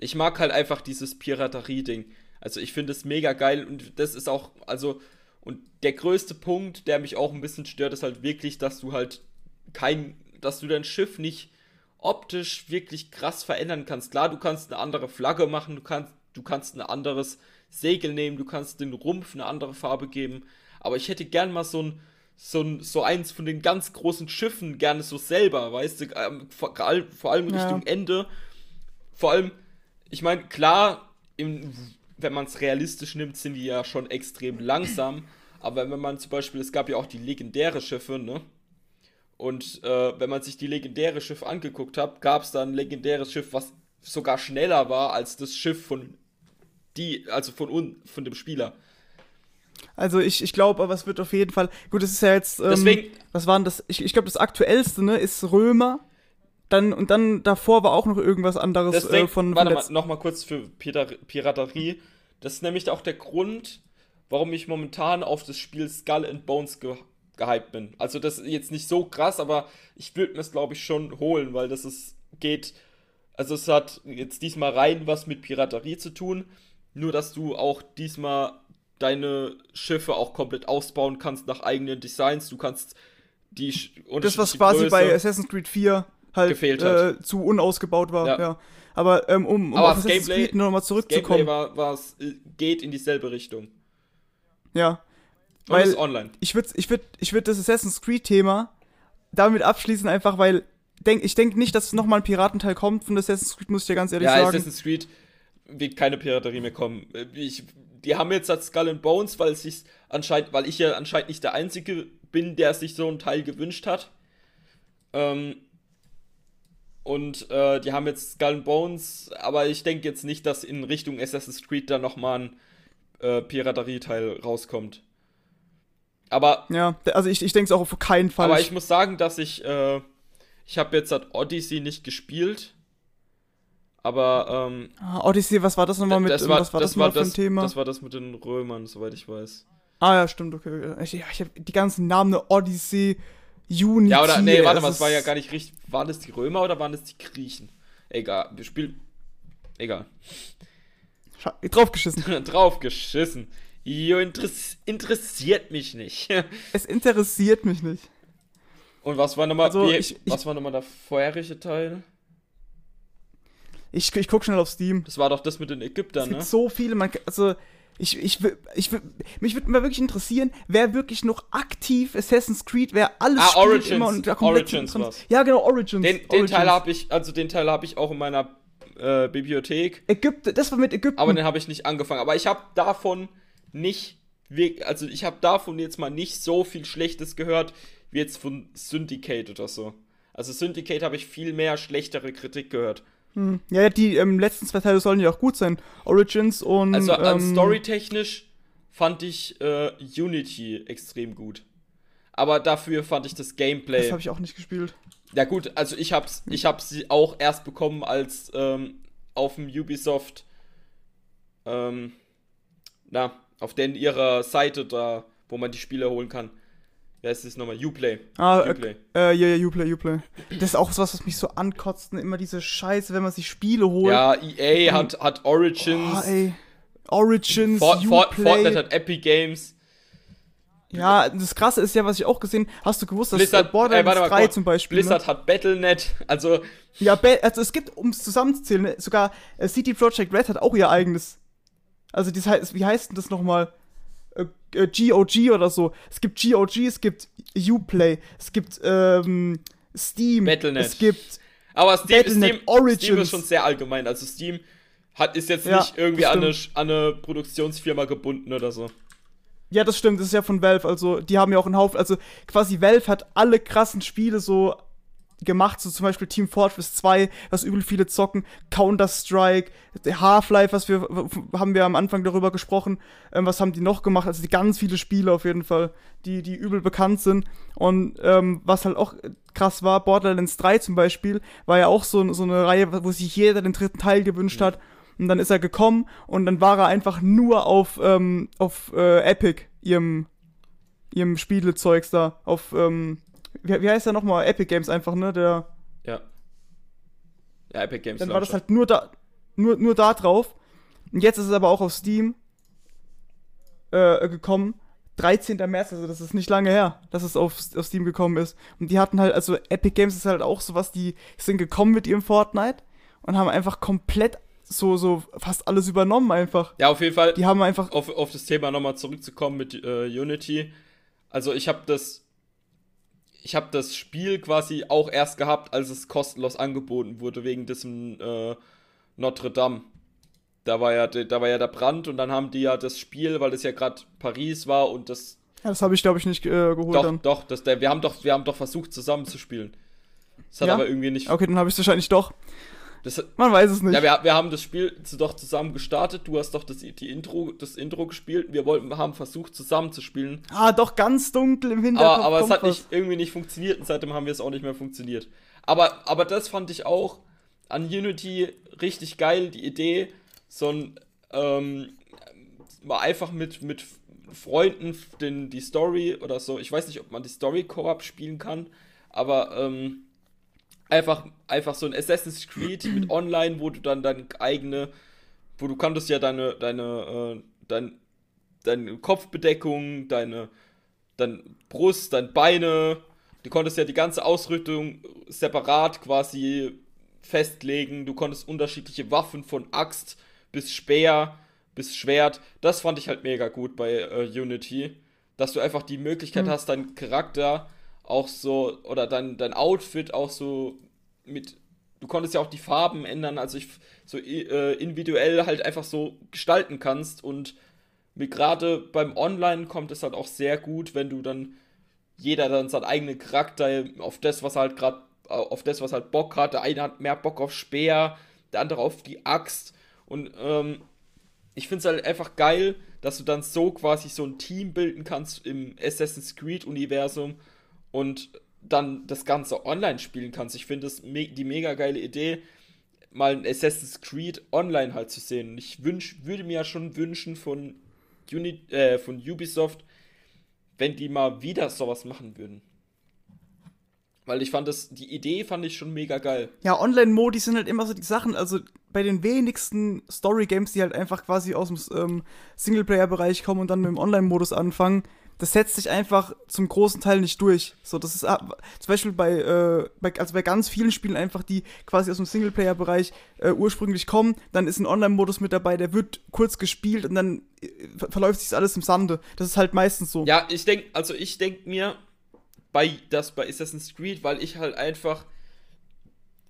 Ich mag halt einfach dieses Piraterie-Ding. Also ich finde es mega geil und das ist auch, also, und der größte Punkt, der mich auch ein bisschen stört, ist halt wirklich, dass du halt kein, dass du dein Schiff nicht optisch wirklich krass verändern kannst. Klar, du kannst eine andere Flagge machen, du kannst, du kannst ein anderes Segel nehmen, du kannst den Rumpf eine andere Farbe geben, aber ich hätte gern mal so ein, so, ein, so eins von den ganz großen Schiffen gerne so selber, weißt du, ähm, vor, vor allem Ja. Richtung Ende. Vor allem, ich meine, klar, im, wenn man es realistisch nimmt, sind die ja schon extrem langsam, aber wenn man zum Beispiel, es gab ja auch die legendäre Schiffe, ne? Und äh, wenn man sich die legendäre Schiff angeguckt hat, gab es da ein legendäres Schiff, was sogar schneller war als das Schiff von die, also von un, von dem Spieler. also ich, ich glaube, aber es wird auf jeden Fall. Gut, es ist ja jetzt. Ähm, Deswegen- Was war denn das? Ich, ich glaube, das aktuellste, ne, ist Römer. Dann, und dann davor war auch noch irgendwas anderes Deswegen, äh, von, warte von mal, noch mal kurz für Pira Piraterie. Das ist nämlich auch der Grund, warum ich momentan auf das Spiel Skull and Bones ge gehypt bin. Also das ist jetzt nicht so krass, aber ich würde mir es glaube ich schon holen, weil das ist geht. Also es hat jetzt diesmal rein was mit Piraterie zu tun, nur dass du auch diesmal deine Schiffe auch komplett ausbauen kannst nach eigenen Designs. Du kannst die Sch- Das, was quasi Größe- bei Assassin's Creed 4 halt Gefehlt äh, hat. zu unausgebaut war, ja. Ja. Aber ähm, um, um Aber auf das Assassin's Gameplay- Creed nochmal zurückzukommen. Gameplay war, äh, geht in dieselbe Richtung. Ja. Und Weil- ist online. Ich würde ich würd, ich würd das Assassin's Creed-Thema damit abschließen, einfach weil denk, ich denke nicht, dass nochmal ein Piratenteil kommt von Assassin's Creed, muss ich dir ganz ehrlich Ja, sagen. Assassin's Creed wird keine Piraterie mehr kommen. Äh, Ich, die haben jetzt das Skull and Bones, weil es sich anscheinend, weil ich ja anscheinend nicht der Einzige bin, der sich so einen Teil gewünscht hat. Ähm, und äh, die haben jetzt Skull and Bones, aber ich denke jetzt nicht, dass in Richtung Assassin's Creed da nochmal ein äh, Piraterie-Teil rauskommt. Aber Ja, also ich, ich denke es auch auf keinen Fall. Aber ich muss sagen, dass ich, äh, ich habe jetzt das Odyssey nicht gespielt. Aber, ähm, ah, Odyssey, was war das nochmal mit, das war, was war das, das, war das, Thema? das war das mit den Römern, soweit ich weiß. ah ja, stimmt, okay. Ich, ich habe die ganzen Namen, ne, Odyssey, Unity. Ja, oder, nee, warte es mal, es war ja gar nicht richtig. Waren das die Römer oder waren das die Griechen? Egal, wir spielen. Egal. Draufgeschissen. [laughs] Draufgeschissen. Jo, interess interessiert mich nicht. [laughs] Es interessiert mich nicht. Und was war nochmal, Also, ich- was war nochmal der vorherige Teil? Ich, ich guck schnell auf Steam. Das war doch das mit den Es Ägyptern, gibt ne? so viele, man, also ich, ich, will- ich, will- mich würde mal wirklich interessieren, wer wirklich noch aktiv Assassin's Creed, wer alles Ah, spielt Origins. immer und da Origins drin- war's. Ja, genau, Origins. Den, den Origins. Teil habe ich, also den Teil habe ich auch in meiner äh, Bibliothek. Ägypten, das war mit Ägypten. Aber den habe ich nicht angefangen. Aber ich habe davon nicht, also ich habe davon jetzt mal nicht so viel Schlechtes gehört, wie jetzt von Syndicate oder so. Also Syndicate habe ich viel mehr schlechtere Kritik gehört. Hm. Ja, die ähm, letzten zwei Teile sollen ja auch gut sein. Origins und. Also an ähm, storytechnisch fand ich äh, Unity extrem gut. Aber dafür fand ich das Gameplay. Das habe ich auch nicht gespielt. Ja gut, also ich hab's, ich hab sie auch erst bekommen, als ähm, auf dem Ubisoft, ähm, na, auf den ihrer Seite da, wo man die Spiele holen kann. Wie heißt das nochmal? Uplay. Ah, äh, Uplay. äh, ja, ja, Uplay, Uplay. Das ist auch was, was mich so ankotzt. ne? Immer diese Scheiße, wenn man sich Spiele holt. Ja, EA hat, hat Origins, Oh, ey. Origins, For, For. Fortnite hat Epic Games, Ja, das Krasse ist ja, was ich auch gesehen Hast du gewusst, dass Blizzard, Borderlands warte mal, 3 guck, zum Beispiel. ne? Blizzard hat Battlenet, also Ja, also es gibt, um es zusammenzuzählen, ne, sogar äh, CD Projekt Red hat auch ihr eigenes. Also, das heißt, wie heißt denn das nochmal? Äh, äh, GOG oder so. Es gibt GOG, es gibt Uplay, es gibt ähm, Steam, Battle.net. es gibt. Aber Steam, Battle.net Steam, Origins. Steam ist schon sehr allgemein. Also Steam hat, ist jetzt Ja, nicht irgendwie an eine, an eine Produktionsfirma gebunden oder so. Ja, das stimmt, das ist ja von Valve, also die haben ja auch einen Haufen, also quasi Valve hat alle krassen Spiele so gemacht, so zum Beispiel Team Fortress 2, was übel viele zocken, Counter-Strike, Half-Life, was wir, haben wir am Anfang darüber gesprochen, ähm, was haben die noch gemacht, also die ganz viele Spiele auf jeden Fall, die, die übel bekannt sind. Und ähm, was halt auch krass war, Borderlands 3 zum Beispiel, war ja auch so, so eine Reihe, wo sich jeder den dritten Teil gewünscht hat. Und dann ist er gekommen und dann war er einfach nur auf, ähm, auf äh, Epic, ihrem, ihrem Spielezeugs da. Auf, ähm, wie, wie heißt der nochmal? Epic Games einfach, ne? Der. Ja. Ja, Epic Games. Dann war das halt nur da, nur, nur da drauf. Und jetzt ist es aber auch auf Steam äh, gekommen. 13. März, also das ist nicht lange her, dass es auf, auf Steam gekommen ist. Und die hatten halt, also Epic Games ist halt auch sowas, die sind gekommen mit ihrem Fortnite und haben einfach komplett so, so fast alles übernommen einfach. Ja, auf jeden Fall. Die haben einfach. Auf, auf das Thema nochmal zurückzukommen mit äh, Unity. Also ich habe das. Ich habe das Spiel quasi auch erst gehabt, als es kostenlos angeboten wurde, wegen diesem äh, Notre Dame. Da war, ja, da war ja der Brand und dann haben die ja das Spiel, weil es ja gerade Paris war und das. Ja, das habe ich, glaube ich, nicht äh, geholt doch, dann. Doch, das, der, wir, haben doch, wir haben doch versucht, zusammen zu spielen. Das hat Ja? aber irgendwie nicht. Okay, dann habe ich es wahrscheinlich doch. Das, Man weiß es nicht. ja, wir, wir haben das Spiel doch zusammen gestartet. Du hast doch das, die Intro, das Intro gespielt. Wir wollten, haben versucht, zusammen zu spielen. ah, doch ganz dunkel im Hinterkopf. Aber, aber es hat nicht, irgendwie nicht funktioniert und seitdem haben wir es auch nicht mehr funktioniert. Aber, aber das fand ich auch an Unity richtig geil, die Idee, so ein ähm, mal einfach mit, mit Freunden den, die Story oder so, ich weiß nicht, ob man die Story Koop spielen kann, aber ähm, einfach, einfach so ein Assassin's Creed mit [clears throat] online, wo du dann deine eigene, wo du konntest ja deine, deine, äh, dein, deine Kopfbedeckung, deine, dein Brust, dein Beine, du konntest ja die ganze Ausrüstung separat quasi festlegen, du konntest unterschiedliche Waffen von Axt bis Speer bis Schwert, das fand ich halt mega gut bei äh, Unity, dass du einfach die Möglichkeit Mhm. hast, deinen Charakter auch so, oder dein, dein Outfit auch so mit, du konntest ja auch die Farben ändern, also ich so äh, individuell halt einfach so gestalten kannst und mit gerade beim Online kommt es halt auch sehr gut, wenn du dann jeder dann seinen eigenen Charakter auf das, was halt gerade auf das, was halt Bock hat. Der eine hat mehr Bock auf Speer, der andere auf die Axt. Und ähm, ich finde es halt einfach geil, dass du dann so quasi so ein Team bilden kannst im Assassin's Creed-Universum und dann das Ganze online spielen kannst. Ich finde es me die mega geile Idee, mal ein Assassin's Creed online halt zu sehen. Ich wünsch, würde mir ja schon wünschen von, Uni äh, von Ubisoft, wenn die mal wieder sowas machen würden. Weil ich fand das, die Idee fand ich schon mega geil. Ja, Online-Modi sind halt immer so die Sachen, also bei den wenigsten Story-Games, die halt einfach quasi aus dem ähm, Singleplayer-Bereich kommen und dann mit dem Online-Modus anfangen, das setzt sich einfach zum großen Teil nicht durch. So, das ist zum Beispiel bei, äh, bei, also bei ganz vielen Spielen einfach, die quasi aus dem Singleplayer-Bereich äh, ursprünglich kommen, dann ist ein Online-Modus mit dabei, der wird kurz gespielt und dann äh, ver verläuft sich alles im Sande. Das ist halt meistens so. Ja, ich denke, also ich denke mir, bei das bei Assassin's Creed, weil ich halt einfach,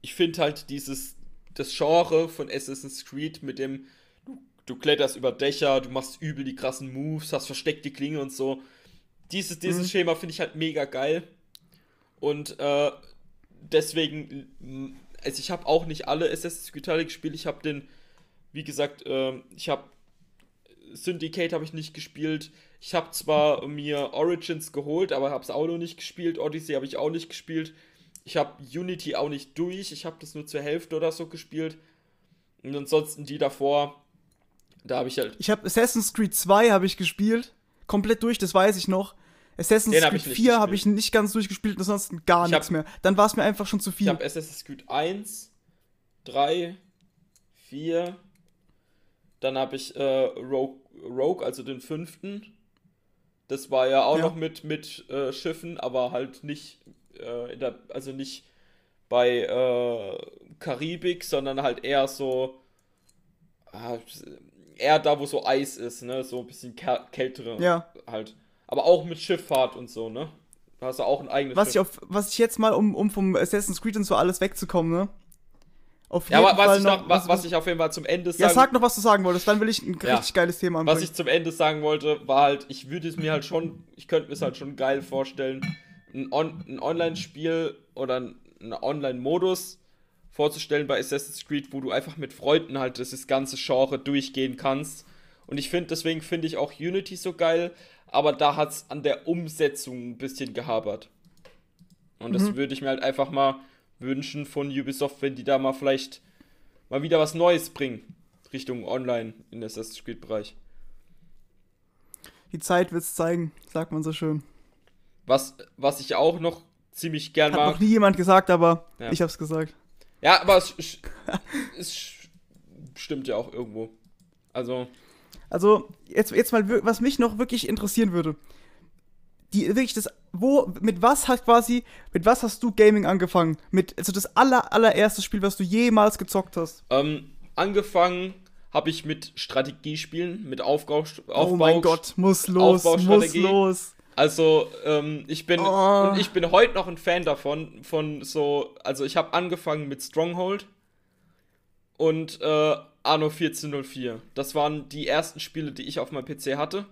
ich finde halt dieses, das Genre von Assassin's Creed mit dem, du, du kletterst über Dächer, du machst übel die krassen Moves, hast versteckte Klinge und so. Dieses, dieses Mhm. Schema finde ich halt mega geil. Und äh, deswegen, m, also ich habe auch nicht alle Assassin's Creed Teile gespielt. Ich habe den, wie gesagt, ähm, ich habe Syndicate habe ich nicht gespielt. Ich habe zwar mir Origins geholt, aber habe es auch noch nicht gespielt. Odyssey habe ich auch nicht gespielt. Ich habe Unity auch nicht durch. Ich habe das nur zur Hälfte oder so gespielt. Und ansonsten die davor, da habe ich halt. Ich habe Assassin's Creed 2 habe ich gespielt, komplett durch, das weiß ich noch. Assassin's Creed ich nicht 4 habe ich nicht ganz durchgespielt, und ansonsten gar Ich nichts hab- mehr. Dann war es mir einfach schon zu Ich viel. habe Assassin's Creed 1, 3, 4. Dann habe ich äh, Rogue, Rogue, also den fünften. Das war ja auch Ja. noch mit, mit äh, Schiffen, aber halt nicht äh, in der, also nicht bei äh, Karibik, sondern halt eher so ah, eher da, wo so Eis ist, ne? So ein bisschen kä- kältere Ja. halt. Aber auch mit Schifffahrt und so, ne? Da hast du auch ein eigenes Was ich, Schiff. auf, was ich jetzt mal, um, um vom Assassin's Creed und so alles wegzukommen, ne? Auf ja, jeden aber was Fall ich, noch, was, was ich auf jeden Fall zum Ende Ja, sagen sag noch, was du sagen wolltest, dann will ich ein Ja. richtig geiles Thema Was anbringen. ich zum Ende sagen wollte, war halt, ich würde es mir halt schon, ich könnte mir es halt schon geil vorstellen, ein, On ein Online-Spiel oder einen Online-Modus vorzustellen bei Assassin's Creed, wo du einfach mit Freunden halt das ganze Genre durchgehen kannst. Und ich finde, deswegen finde ich auch Unity so geil, aber da hat es an der Umsetzung ein bisschen gehabert. Und das Mhm. würde ich mir halt einfach mal wünschen von Ubisoft, wenn die da mal vielleicht mal wieder was Neues bringen. Richtung Online in Assassin's Creed-Bereich. Die Zeit wird's zeigen, sagt man so schön. Was, was ich auch noch ziemlich gern Hat mag. noch nie jemand gesagt, aber Ja. ich hab's gesagt. Ja, aber es, es, [laughs] es stimmt ja auch irgendwo. Also, Also, jetzt, jetzt mal, was mich noch wirklich interessieren würde. Die, wirklich das, wo, mit was hat quasi, mit was hast du Gaming angefangen? Mit, also das aller, allererste Spiel, was du jemals gezockt hast. ähm, angefangen habe ich mit Strategiespielen, mit Aufbau, Aufbau oh mein Gott, muss los, muss los. Also, ähm, ich bin Oh. und ich bin heute noch ein Fan davon, von so, also ich habe angefangen mit Stronghold und äh, Anno 1404. Das waren die ersten Spiele, die ich auf meinem PC hatte.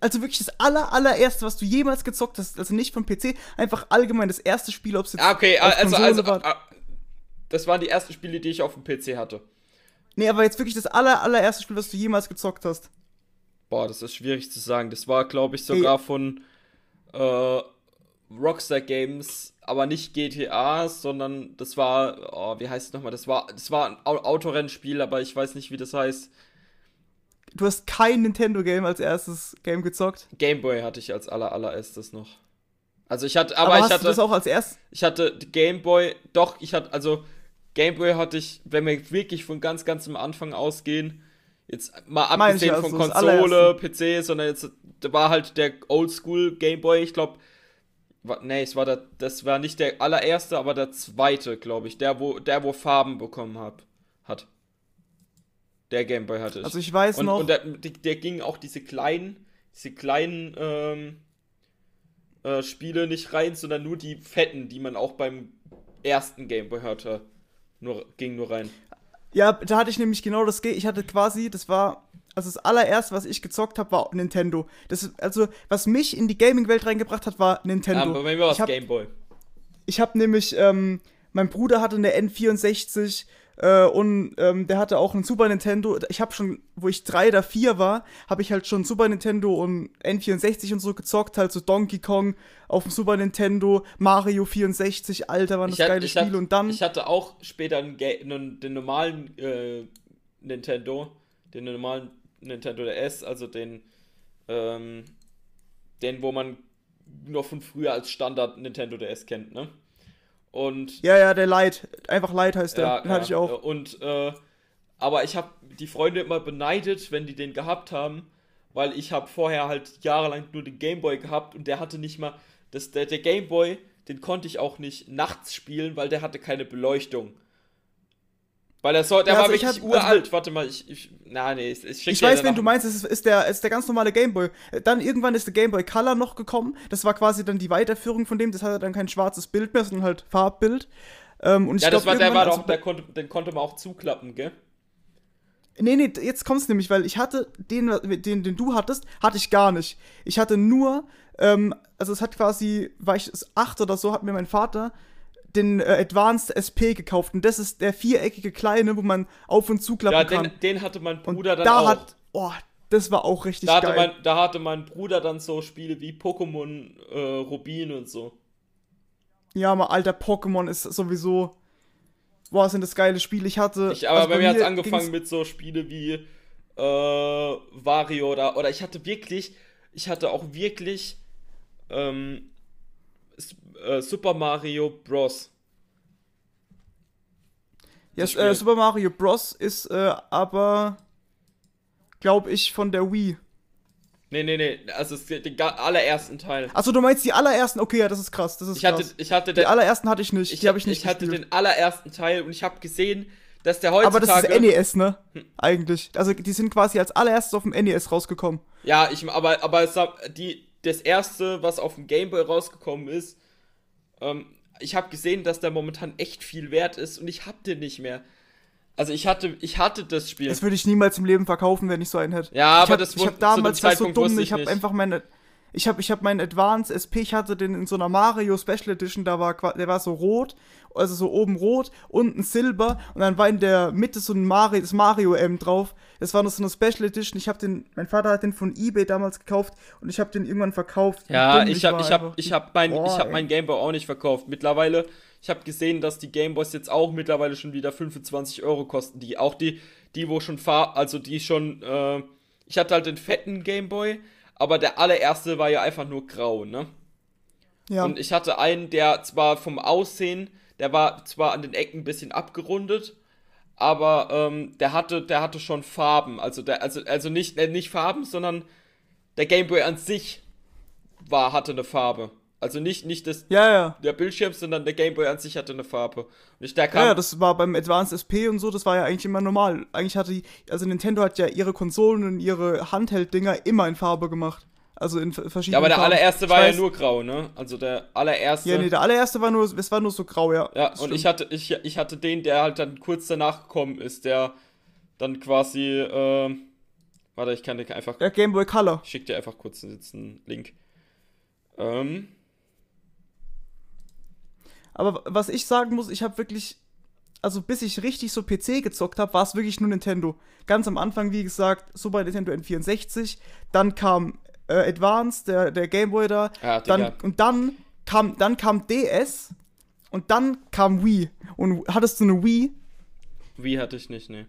Also wirklich das aller, allererste, was du jemals gezockt hast. Also nicht vom PC, einfach allgemein das erste Spiel, ob es jetzt Ah, okay, also, Konsole also war. äh, das waren die ersten Spiele, die ich auf dem PC hatte. Nee, aber jetzt wirklich das aller, allererste Spiel, was du jemals gezockt hast. Boah, das ist schwierig zu sagen. Das war, glaube ich, sogar von äh, Rockstar Games, aber nicht GTA, sondern das war, oh, wie heißt es nochmal? Das war, das war ein Au- Autorennspiel, aber ich weiß nicht, wie das heißt. Du hast kein Nintendo-Game als erstes Game gezockt. Gameboy hatte ich als aller allererstes noch. Also ich hatte, aber, Aber, ich hast hatte, du das auch als erstes? ich hatte Gameboy, doch, ich hatte, also Gameboy hatte ich, wenn wir wirklich von ganz, ganz am Anfang ausgehen, jetzt mal abgesehen von also das Konsole, PC, sondern jetzt da war halt der Oldschool Gameboy, ich glaube, nee, es war der, das war nicht der allererste, aber der zweite, glaube ich, der wo, der wo Farben bekommen hab, hat. Der Gameboy hatte ich. Also ich weiß und, noch. und der, der ging auch diese kleinen, diese kleinen ähm, äh, Spiele nicht rein, sondern nur die fetten, die man auch beim ersten Gameboy hatte. Nur, ging nur rein. Ja, da hatte ich nämlich genau das. Ich hatte quasi, das war, also das allererste, was ich gezockt habe, war Nintendo. Das also, was mich in die Gaming-Welt reingebracht hat, war Nintendo. Aber bei mir war es Gameboy. Ich habe nämlich, ähm, mein Bruder hatte eine N64 äh, und ähm, der hatte auch einen Super Nintendo. Ich habe schon, wo ich drei oder vier war, habe ich halt schon Super Nintendo und N64 und so gezockt, halt so Donkey Kong auf dem Super Nintendo, Mario 64, Alter, waren das hatte- geile Spiele. Und dann, Ich hatte auch später einen, einen, den normalen äh, Nintendo, den normalen Nintendo DS, also den, ähm, den, wo man noch von früher als Standard Nintendo DS kennt, ne? Und ja, ja, der Light, einfach Light heißt der, den hatte ich auch. Und, äh, aber ich habe die Freunde immer beneidet, wenn die den gehabt haben, weil ich habe vorher halt jahrelang nur den Gameboy gehabt und der hatte nicht mal, das, der, der Gameboy, den konnte ich auch nicht nachts spielen, weil der hatte keine Beleuchtung. Weil er so, der Ja, war also ich wirklich hab- also- uralt. Warte mal, ich, ich na nee, ich, ich Ich weiß, danach- wen du meinst, es ist, ist, der, ist der ganz normale Gameboy. Dann irgendwann ist der Gameboy Color noch gekommen. Das war quasi dann die Weiterführung von dem. Das hatte dann kein schwarzes Bild mehr, sondern halt Farbbild. Ähm, und ich Ja, das glaub, war der war doch, der konnte, den konnte man auch zuklappen, gell? Nee, nee, jetzt kommt's nämlich, weil ich hatte den, den, den du hattest, hatte ich gar nicht. Ich hatte nur, ähm, also es hat quasi, war ich acht oder so, hat mir mein Vater den äh, Advanced SP gekauft. Und das ist der viereckige kleine, wo man auf und zuklappen Ja, kann. den, den hatte mein und Bruder dann da auch. hat, oh, das war auch richtig da geil. mein, da hatte mein Bruder dann so Spiele wie Pokémon äh, Rubin und so. Ja, mal alter Pokémon ist sowieso. Boah, sind das geile Spiele. Ich hatte. Ich, aber also bei mir hat es angefangen mit so Spiele wie äh, Wario oder, oder ich hatte wirklich, ich hatte auch wirklich ähm, äh, Super Mario Bros. Ja, äh. Super Mario Bros. ist äh, aber. Glaube ich, von der Wii. Nee, nee, nee, also es- den allerersten Teil. Achso, du meinst die allerersten? Okay, ja, das ist krass. Das ist Ich hatte, krass. ich hatte, die den, allerersten hatte ich nicht. ich, die habe ich nicht ich hatte gespielt. den allerersten Teil und ich habe gesehen, dass der heutzutage. aber das ist NES, ne? Eigentlich. Also die sind quasi als allererstes auf dem NES rausgekommen. Ja, ich, aber, aber es die, das erste, was auf dem Gameboy rausgekommen ist, ähm, ich habe gesehen, dass der momentan echt viel wert ist und ich hab den nicht mehr. Also ich hatte, ich hatte das Spiel. Das würde ich niemals im Leben verkaufen, wenn ich so einen hätte. Ja, ich aber hab, das ich wus- habe zu damals dem war so dumm, ich ich habe einfach meine ich habe ich habe meinen Advanced SP, ich hatte den in so einer Mario Special Edition, da war der war so rot, also so oben rot, unten silber und dann war in der Mitte so ein Mario das Mario M drauf. Das war noch so eine Special Edition. Ich habe den mein Vater hat den von eBay damals gekauft und ich habe den irgendwann verkauft. Ja, ich habe ich hab, einfach. ich hab mein, Boah, ich hab ey. mein Gameboy auch nicht verkauft. Mittlerweile, ich habe gesehen, dass die Gameboys jetzt auch mittlerweile schon wieder 25 Euro kosten. Die, auch die, die wo schon fahr, also die schon, äh, ich hatte halt den fetten Gameboy, aber der allererste war ja einfach nur grau, ne? Ja. Und ich hatte einen, der zwar vom Aussehen, der war zwar an den Ecken ein bisschen abgerundet, aber ähm, der hatte, der hatte schon Farben, also der, also, also nicht, äh, nicht Farben, sondern der Gameboy an sich war, hatte eine Farbe. Also nicht, nicht das, ja, ja. der Bildschirm, sondern der Gameboy an sich hatte eine Farbe. Und ich, der kam ja, ja, das war beim Advanced SP und so, das war ja eigentlich immer normal. Eigentlich hatte die, also Nintendo hat ja ihre Konsolen und ihre Handheld-Dinger immer in Farbe gemacht. Also in verschiedenen Ja, aber der Farben. allererste war weiß, ja nur grau, ne? Also der allererste. Ja, nee, der allererste war nur, es war nur so grau, ja. Ja, und ich hatte, ich, ich hatte den, der halt dann kurz danach gekommen ist, der dann quasi, äh, warte, ich kann dir einfach. Der Game Boy Color. Ich schick dir einfach kurz jetzt einen Link. Ähm. Aber was ich sagen muss, ich habe wirklich, also bis ich richtig so PC gezockt habe, war es wirklich nur Nintendo. Ganz am Anfang, wie gesagt, Super Nintendo N64, dann kam äh, Advance, der, der Gameboy da, ja, dann, und dann kam, dann kam DS und dann kam Wii. Und hattest du eine Wii? Wii hatte ich nicht, ne.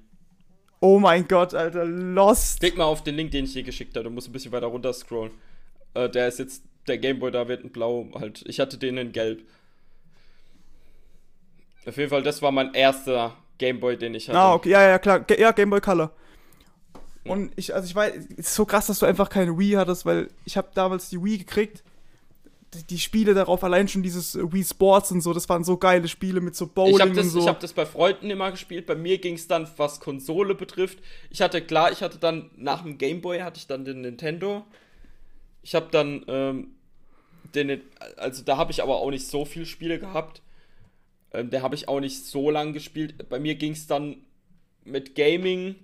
Oh mein Gott, Alter, Lost. Klick mal auf den Link, den ich dir geschickt habe. Du musst ein bisschen weiter runter scrollen. Äh, der ist jetzt, der Gameboy da wird in blau halt. Ich hatte den in gelb. Auf jeden Fall, das war mein erster Gameboy, den ich hatte. Ah, okay, ja, ja, klar. ja, Gameboy Color. Und ich, also ich weiß, es ist so krass, dass du einfach keine Wii hattest, weil ich habe damals die Wii gekriegt. Die, die, Spiele darauf, allein schon dieses Wii Sports und so, das waren so geile Spiele mit so Bowling ich hab das, und so. Ich habe das bei Freunden immer gespielt. Bei mir ging es dann, was Konsole betrifft. Ich hatte klar, ich hatte dann nach dem Game Boy hatte ich dann den Nintendo. Ich habe dann ähm, den, also da habe ich aber auch nicht so viele Spiele gehabt. Ähm, der habe ich auch nicht so lange gespielt. Bei mir ging es dann mit Gaming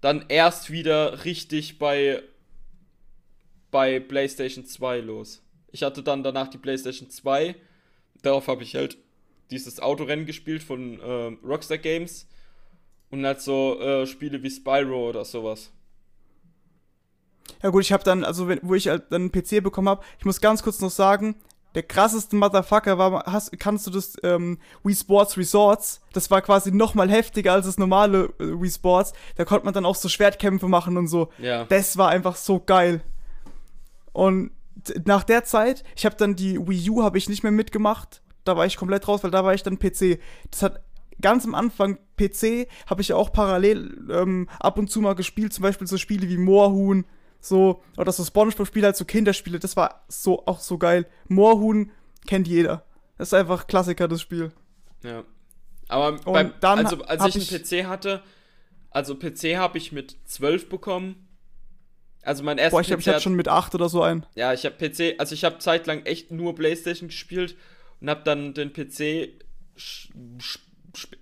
dann erst wieder richtig bei, bei PlayStation 2 los. Ich hatte dann danach die PlayStation 2. Darauf habe ich halt dieses Autorennen gespielt von äh, Rockstar Games. Und halt so äh, Spiele wie Spyro oder sowas. Ja gut, ich habe dann, also wenn, wo ich halt dann einen PC bekommen habe, ich muss ganz kurz noch sagen, der krasseste Motherfucker war, hast, kannst du das ähm, Wii Sports Resorts, das war quasi noch mal heftiger als das normale äh, Wii Sports, da konnte man dann auch so Schwertkämpfe machen und so. Ja. Das war einfach so geil. Und nach der Zeit, ich habe dann die Wii U habe ich nicht mehr mitgemacht, da war ich komplett raus, weil da war ich dann PC. Das hat ganz am Anfang PC habe ich ja auch parallel ähm, ab und zu mal gespielt, zum Beispiel so Spiele wie Moorhuhn, so, oder so Spongebob-Spiele, halt so Kinderspiele, das war so auch so geil. Moorhuhn kennt jeder. Das ist einfach Klassiker, das Spiel. Ja. Aber beim, dann also als ich einen PC hatte, also PC habe ich mit 12 bekommen. Also mein erstes Boah, ich ich hatte schon mit 8 oder so ein. Ja, ich habe PC, also ich habe zeitlang echt nur Playstation gespielt und habe dann den PC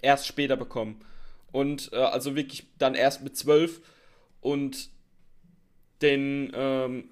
erst später bekommen. Und äh, also wirklich dann erst mit 12 und den, ähm,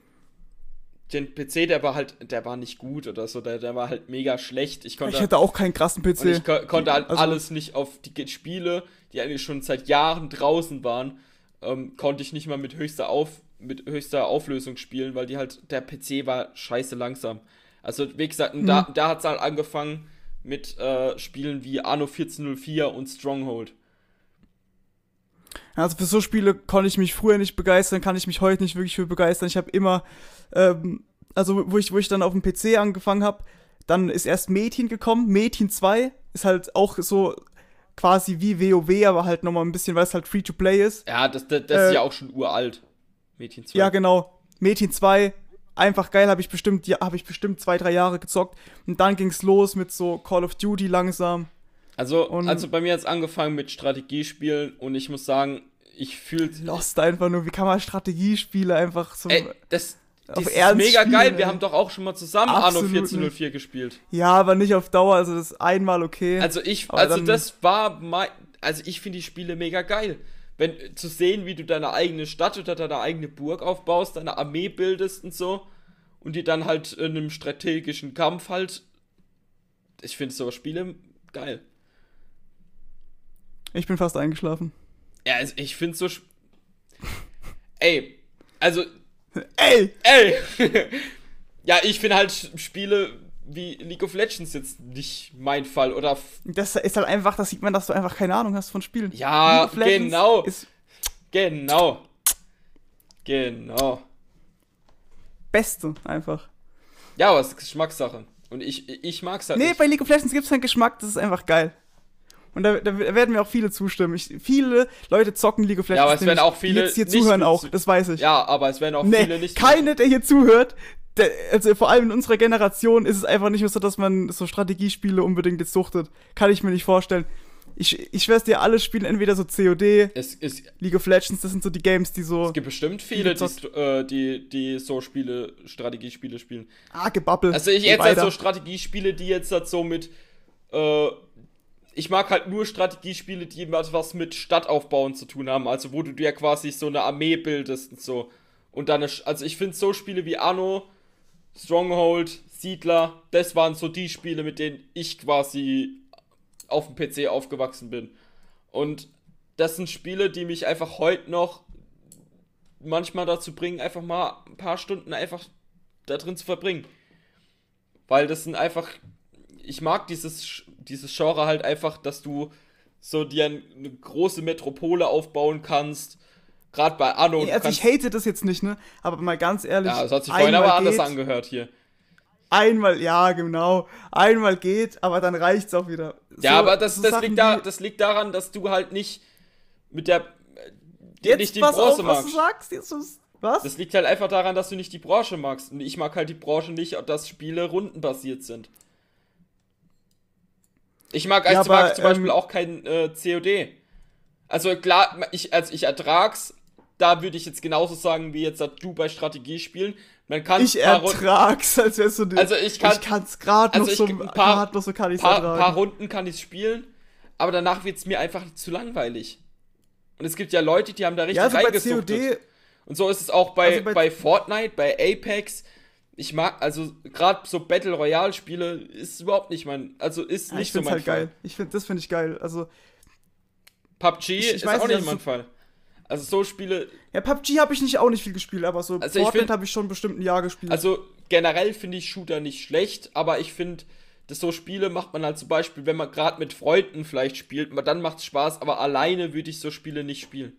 den PC, der war halt, der war nicht gut oder so, der, der war halt mega schlecht. Ich, konnte, ich hatte auch keinen krassen PC. ich ko konnte halt also, alles nicht auf die Spiele, die eigentlich schon seit Jahren draußen waren, ähm, konnte ich nicht mal mit höchster, auf, mit höchster Auflösung spielen, weil die halt, der PC war scheiße langsam. Also, wie gesagt, mhm. da, da hat es halt angefangen mit äh, Spielen wie Anno 1404 und Stronghold. Also für so Spiele konnte ich mich früher nicht begeistern, kann ich mich heute nicht wirklich für begeistern. Ich habe immer, ähm, also wo ich, wo ich dann auf dem PC angefangen habe, dann ist erst Mädchen gekommen. Mädchen 2 ist halt auch so quasi wie WoW, aber halt nochmal ein bisschen, weil es halt Free-to-Play ist. Ja, das, das, das äh, ist ja auch schon uralt. Mädchen 2. Ja, genau. Mädchen 2, einfach geil, habe ich bestimmt, ja, habe ich bestimmt zwei, drei Jahre gezockt. Und dann ging's los mit so Call of Duty langsam. Also, und also bei mir hat es angefangen mit Strategiespielen und ich muss sagen, ich fühle. Lost einfach nur, wie kann man Strategiespiele einfach so. Das, das ist mega spielen, geil. Ey. Wir haben doch auch schon mal zusammen Absolut Anno 1404 gespielt. Ja, aber nicht auf Dauer, also das ist einmal okay. Also ich, also das war mein, also ich finde die Spiele mega geil. Wenn, zu sehen, wie du deine eigene Stadt oder deine eigene Burg aufbaust, deine Armee bildest und so und die dann halt in einem strategischen Kampf halt. Ich finde so Spiele geil. Ich bin fast eingeschlafen. Ja, also ich finde so. Ey, also. Ey! Ey! [laughs] ja, ich finde halt Spiele wie League of Legends jetzt nicht mein Fall. Oder. Das ist halt einfach, das sieht man, dass du einfach keine Ahnung hast von Spielen. Ja, genau. genau. Genau. Beste, einfach. Ja, aber es ist Geschmackssache. Und ich, ich mag's halt Nee, nicht. bei League of Legends gibt's keinen Geschmack, das ist einfach geil. Und da, da werden mir auch viele zustimmen. Ich, viele Leute zocken League of Legends. Ja, aber es werden auch viele. Die jetzt hier zuhören auch, das weiß ich. Ja, aber es werden auch nee, viele nicht. Keine, der hier zuhört, der, also vor allem in unserer Generation ist es einfach nicht mehr so, dass man so Strategiespiele unbedingt jetzt suchtet. Kann ich mir nicht vorstellen. Ich, ich schwör's dir, alle spielen entweder so COD, es, es, League of Legends, das sind so die Games, die so. Es gibt bestimmt viele, die, äh, die, die so Spiele, Strategiespiele spielen. Ah, gebabbelt. Also ich jetzt halt so Strategiespiele, die jetzt halt so mit, äh, ich mag halt nur Strategiespiele, die was mit Stadtaufbauen zu tun haben, also wo du dir quasi so eine Armee bildest und so. Und dann, also ich finde so Spiele wie Anno, Stronghold, Siedler, das waren so die Spiele, mit denen ich quasi auf dem PC aufgewachsen bin. Und das sind Spiele, die mich einfach heute noch manchmal dazu bringen, einfach mal ein paar Stunden einfach da drin zu verbringen. Weil das sind einfach, ich mag dieses, dieses Genre halt einfach, dass du so dir eine große Metropole aufbauen kannst. Gerade bei Anno. Also ich hate das jetzt nicht, ne? Aber mal ganz ehrlich. Ja, das hat sich vorhin aber anders angehört hier einmal, ja, genau, einmal geht, aber dann reicht's auch wieder. So, ja, aber das, so das, liegt da, das liegt daran, dass du halt nicht mit der Jetzt nicht die Branche auf, magst. Was du sagst, jetzt was? Das liegt halt einfach daran, dass du nicht die Branche magst. Und ich mag halt die Branche nicht, dass Spiele rundenbasiert sind. Ich mag, ja, aber, zum Beispiel ähm, auch kein äh, COD. Also klar, ich, also ich ertrag's, da würde ich jetzt genauso sagen, wie jetzt du bei Strategiespielen. Man kann ich ertrag's, als wärst du die, Also ich kann, ich kann's gerade also noch, so, ein paar, noch so kann ich's paar, ertragen. paar Runden kann ich's spielen, aber danach wird's mir einfach zu langweilig. Und es gibt ja Leute, die haben da richtig ja, also reingesuchtet. Und so ist es auch bei, also bei, bei Fortnite, bei Apex. Ich mag, also gerade so Battle Royale Spiele ist überhaupt nicht mein, also ist nicht ja, ich so mein halt Fall. geil. Ich finde, das finde ich geil. Also PUBG ich, ich ist auch nicht mein Fall. Also so Spiele. Ja, PUBG habe ich nicht auch nicht viel gespielt, aber so also Fortnite habe ich schon bestimmt ein Jahr gespielt. Also generell finde ich Shooter nicht schlecht, aber ich finde, dass so Spiele macht man halt zum Beispiel, wenn man gerade mit Freunden vielleicht spielt, dann macht es Spaß, aber alleine würde ich so Spiele nicht spielen.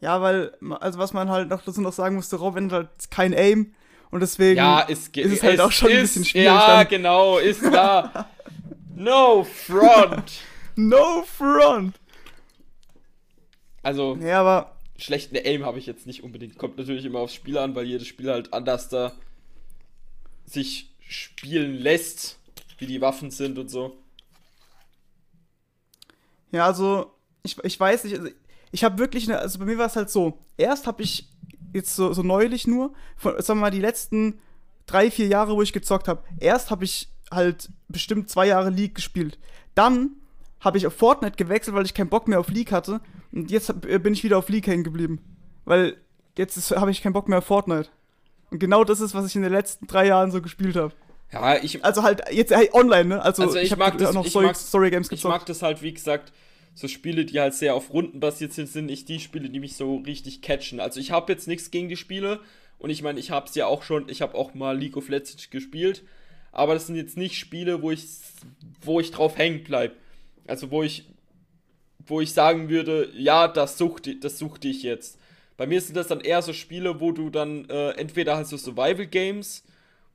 Ja, weil, also was man halt noch dazu noch sagen musste, Robin hat halt kein Aim und deswegen ja, ist, ist es halt auch schon ist, ein bisschen schwierig. Ja, dann. genau, ist da. [laughs] no front. no front. Also. Ja, aber schlechten Aim habe ich jetzt nicht unbedingt. Kommt natürlich immer aufs Spiel an, weil jedes Spiel halt anders da sich spielen lässt, wie die Waffen sind und so. Ja, also, ich, ich weiß nicht, also ich habe wirklich, eine, also bei mir war es halt so, erst habe ich jetzt so, so neulich nur, von, sagen wir mal, die letzten drei, vier Jahre, wo ich gezockt habe, erst habe ich halt bestimmt zwei Jahre League gespielt. Dann habe ich auf Fortnite gewechselt, weil ich keinen Bock mehr auf League hatte. Und jetzt äh, bin ich wieder auf League hängen geblieben. Weil jetzt habe ich keinen Bock mehr auf Fortnite. Und genau das ist, was ich in den letzten drei Jahren so gespielt habe. Ja, ich. Also halt jetzt hey, online, ne? Also, also ich, ich mag das, noch Story Games gezockt. Ich mag das halt, wie gesagt, so Spiele, die halt sehr auf Runden basiert sind, sind nicht die Spiele, die mich so richtig catchen. Also ich habe jetzt nichts gegen die Spiele und ich meine, ich habe es ja auch schon, ich habe auch mal League of Legends gespielt, aber das sind jetzt nicht Spiele, wo ich wo ich drauf hängen bleibe. Also wo ich, wo ich sagen würde, ja, das suchte, das suchte ich jetzt. Bei mir sind das dann eher so Spiele, wo du dann äh, entweder halt so Survival Games,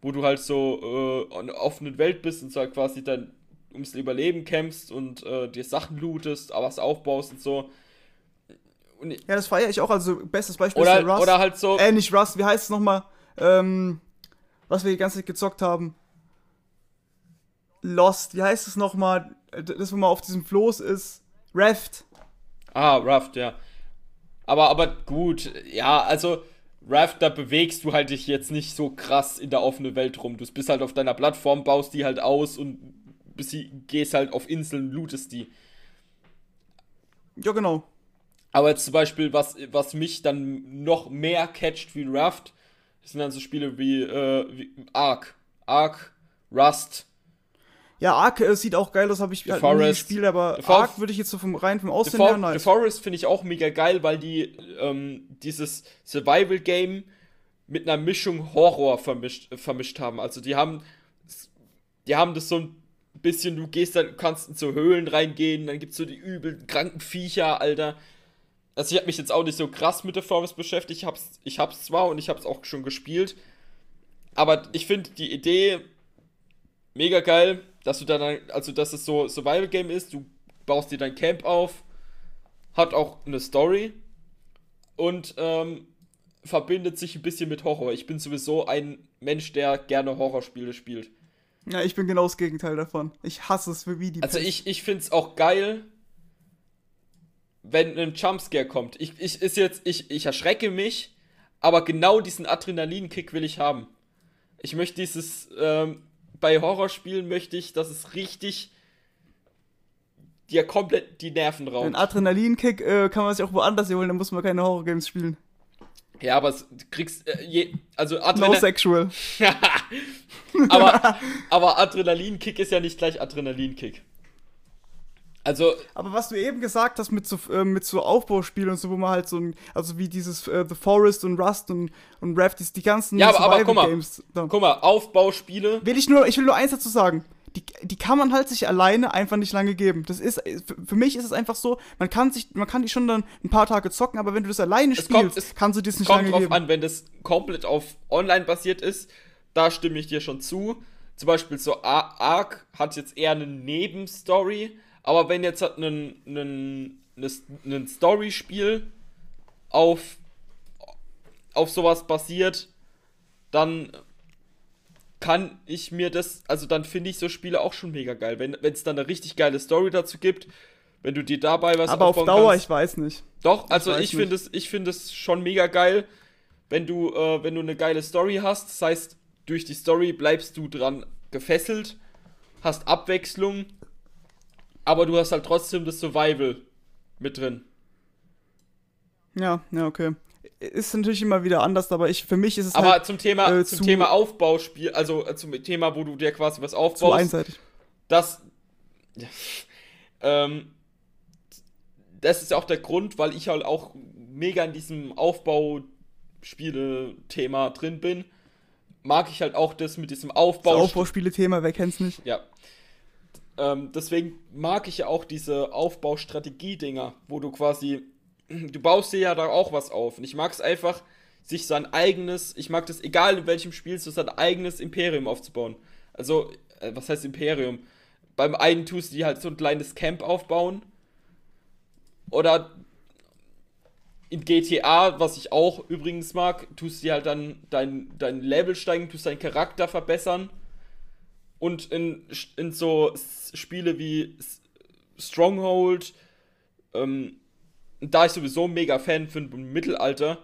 wo du halt so äh, in einer offenen Welt bist und so halt quasi dann ums Überleben kämpfst und äh, dir Sachen lootest, aber was aufbaust und so. Und ja, das feiere ich auch. Also, bestes Beispiel oder, ist Rust. Oder halt so. Äh, nicht Rust, wie heißt es nochmal? Ähm, was wir die ganze Zeit gezockt haben. Lost, wie heißt es nochmal? Das, wo man auf diesem Floß ist. Raft. Ah, Raft, ja. Aber, aber gut, ja, also Raft, da bewegst du halt dich jetzt nicht so krass in der offenen Welt rum. Du bist halt auf deiner Plattform, baust die halt aus und gehst halt auf Inseln, lootest die. Ja, genau. Aber jetzt zum Beispiel, was, was mich dann noch mehr catcht wie Raft, sind dann so Spiele wie, äh, wie Ark. Ark, Rust, ja, Ark äh, sieht auch geil aus, habe ich The halt Forest. gespielt, aber The Ark würde ich jetzt so vom rein vom Aussehen her nice. The Forest finde ich auch mega geil, weil die ähm, dieses Survival Game mit einer Mischung Horror vermischt, äh, vermischt haben. Also die haben die haben das so ein bisschen, du gehst dann, kannst in so Höhlen reingehen, dann gibt's so die übel kranken Viecher, Alter. Also ich habe mich jetzt auch nicht so krass mit der Forest beschäftigt, ich hab's, ich hab's zwar und ich hab's auch schon gespielt, aber ich finde die Idee mega geil, dass du dann, also dass es so Survival Game ist, du baust dir dein Camp auf, hat auch eine Story und ähm, verbindet sich ein bisschen mit Horror. Ich bin sowieso ein Mensch, der gerne Horrorspiele spielt. Ja, ich bin genau das Gegenteil davon. Ich hasse es wie die. Also Pest. ich, ich finde es auch geil, wenn ein Jumpscare kommt. Ich, ich, ist jetzt, ich, ich erschrecke mich, aber genau diesen Adrenalinkick will ich haben. Ich möchte dieses, ähm, bei Horrorspielen möchte ich, dass es richtig dir komplett die Nerven raubt. Ein Adrenalinkick äh, kann man sich auch woanders holen, dann muss man keine Horrorgames spielen. Ja, aber es, du kriegst, äh, je, also Adrenalin. No sexual. [laughs] aber, aber Adrenalinkick ist ja nicht gleich Adrenalinkick. Also. Aber was du eben gesagt hast mit so, äh, mit so Aufbauspielen und so, wo man halt so ein, also wie dieses äh, The Forest und Rust und, und Raft, die, die ganzen ja, aber, aber guck mal, Games. Guck mal, Aufbauspiele. Will ich nur, ich will nur eins dazu sagen. Die, die kann man halt sich alleine einfach nicht lange geben. Das ist, für mich ist es einfach so, man kann sich, man kann die schon dann ein paar Tage zocken, aber wenn du das alleine es spielst, kommt, kannst du das nicht lange geben. Kommt drauf an, wenn das komplett auf online basiert ist, da stimme ich dir schon zu. Zum Beispiel so Ark hat jetzt eher eine Nebenstory, aber wenn jetzt halt ein, ein, ein Story-Spiel auf, auf sowas basiert, dann kann ich mir das, also dann finde ich so Spiele auch schon mega geil. Wenn es dann eine richtig geile Story dazu gibt, wenn du dir dabei was Aber auf Dauer, kannst. ich weiß nicht. Doch, also ich, ich finde es, ich finde es schon mega geil, wenn du, äh, wenn du eine geile Story hast. Das heißt, durch die Story bleibst du dran gefesselt, hast Abwechslung aber du hast halt trotzdem das Survival mit drin. Ja, ja, okay. Ist natürlich immer wieder anders, aber ich, für mich ist es Aber halt, zum Thema, äh, zum Thema Aufbauspiel, also äh, zum Thema, wo du dir quasi was aufbaust. Zu einseitig. Das, ja, ähm, das ist ja auch der Grund, weil ich halt auch mega in diesem Aufbauspiele-Thema drin bin. Mag ich halt auch das mit diesem Aufbau. Das Aufbauspiele-Thema, wer kennt's nicht? Ja. Ähm, deswegen mag ich ja auch diese Aufbaustrategie-Dinger, wo du quasi, [clears throat] du baust dir ja da auch was auf. Und ich mag es einfach, sich sein eigenes, ich mag das, egal in welchem Spiel, so sein eigenes Imperium aufzubauen. Also, äh, was heißt Imperium? Beim einen tust du dir halt so ein kleines Camp aufbauen. Oder in GTA, was ich auch übrigens mag, tust du dir halt dann dein, dein Level steigen, tust deinen Charakter verbessern und in, in so Spiele wie Stronghold, ähm, da ich sowieso mega Fan bin vom Mittelalter,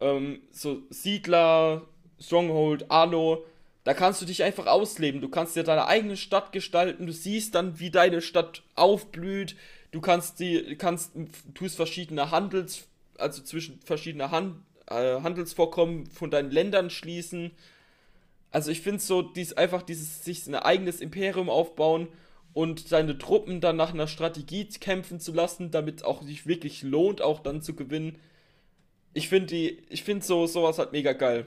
ähm, so Siedler, Stronghold, Arno, da kannst du dich einfach ausleben. Du kannst dir deine eigene Stadt gestalten, du siehst dann, wie deine Stadt aufblüht, du kannst die, kannst, tust verschiedene Handels, also zwischen verschiedene Hand, äh, Handelsvorkommen von deinen Ländern schließen also ich finde so, dies einfach dieses sich ein eigenes Imperium aufbauen und seine Truppen dann nach einer Strategie kämpfen zu lassen, damit auch sich wirklich lohnt, auch dann zu gewinnen. Ich finde die, ich finde so sowas halt mega geil.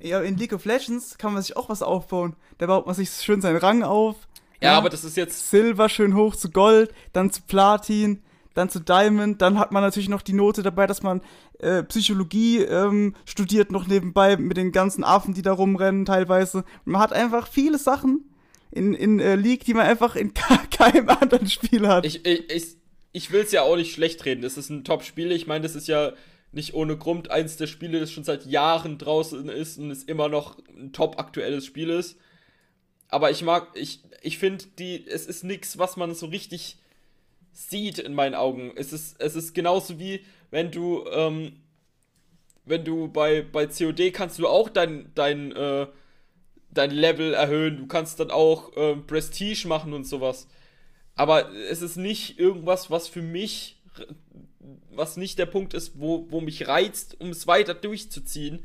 Ja, in League of Legends kann man sich auch was aufbauen. Da baut man sich schön seinen Rang auf. Ja, ja aber das ist jetzt Silber schön hoch zu Gold, dann zu Platin, dann zu Diamond, dann hat man natürlich noch die Note dabei, dass man äh, Psychologie ähm, studiert noch nebenbei mit den ganzen Affen, die da rumrennen teilweise. Man hat einfach viele Sachen in, in äh, League, die man einfach in [laughs] keinem anderen Spiel hat. Ich, ich, ich, ich will es ja auch nicht schlecht reden. Das ist ein Top-Spiel. Ich meine, das ist ja nicht ohne Grund eins der Spiele, das schon seit Jahren draußen ist und es immer noch ein top aktuelles Spiel ist. Aber ich mag, ich, ich finde, die, es ist nichts, was man so richtig sieht in meinen Augen. Es ist, es ist genauso wie, wenn du, ähm, wenn du bei, bei COD kannst du auch dein, dein, äh, dein Level erhöhen. Du kannst dann auch äh, Prestige machen und sowas. Aber es ist nicht irgendwas, was für mich, was nicht der Punkt ist, wo, wo mich reizt, um es weiter durchzuziehen.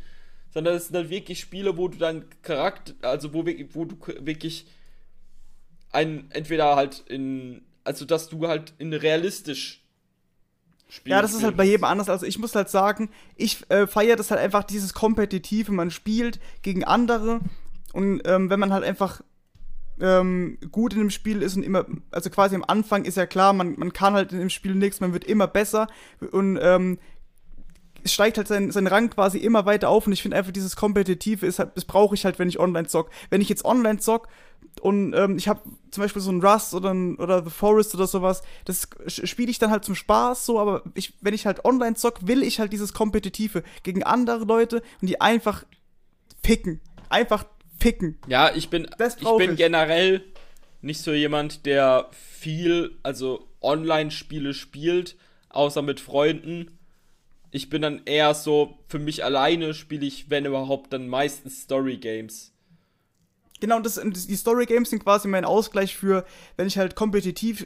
Sondern es sind dann wirklich Spiele, wo du deinen Charakter, also wo, wo du wirklich ein, entweder halt in also dass du halt in realistisch spielst. Ja, das ist halt bei jedem anders. Also ich muss halt sagen, ich äh, feiere das halt einfach dieses Kompetitive, man spielt gegen andere und ähm, wenn man halt einfach ähm, gut in dem Spiel ist und immer, also quasi am Anfang ist ja klar, man, man kann halt in dem Spiel nichts, man wird immer besser und ähm, steigt halt sein, sein Rang quasi immer weiter auf und ich finde einfach dieses Kompetitive ist halt, das brauche ich halt, wenn ich online zock. Wenn ich jetzt online zock und ähm, ich habe zum Beispiel so ein Rust oder, ein, oder The Forest oder sowas, das spiele ich dann halt zum Spaß so, aber ich, wenn ich halt online zock, will ich halt dieses Kompetitive gegen andere Leute und die einfach ficken. Einfach ficken. Ja, ich bin, ich bin ich. generell nicht so jemand, der viel, also Online-Spiele spielt, außer mit Freunden ich bin dann eher so, für mich alleine spiele ich, wenn überhaupt, dann meistens Story Games. Genau, das, die Story Games sind quasi mein Ausgleich für, wenn ich halt kompetitiv,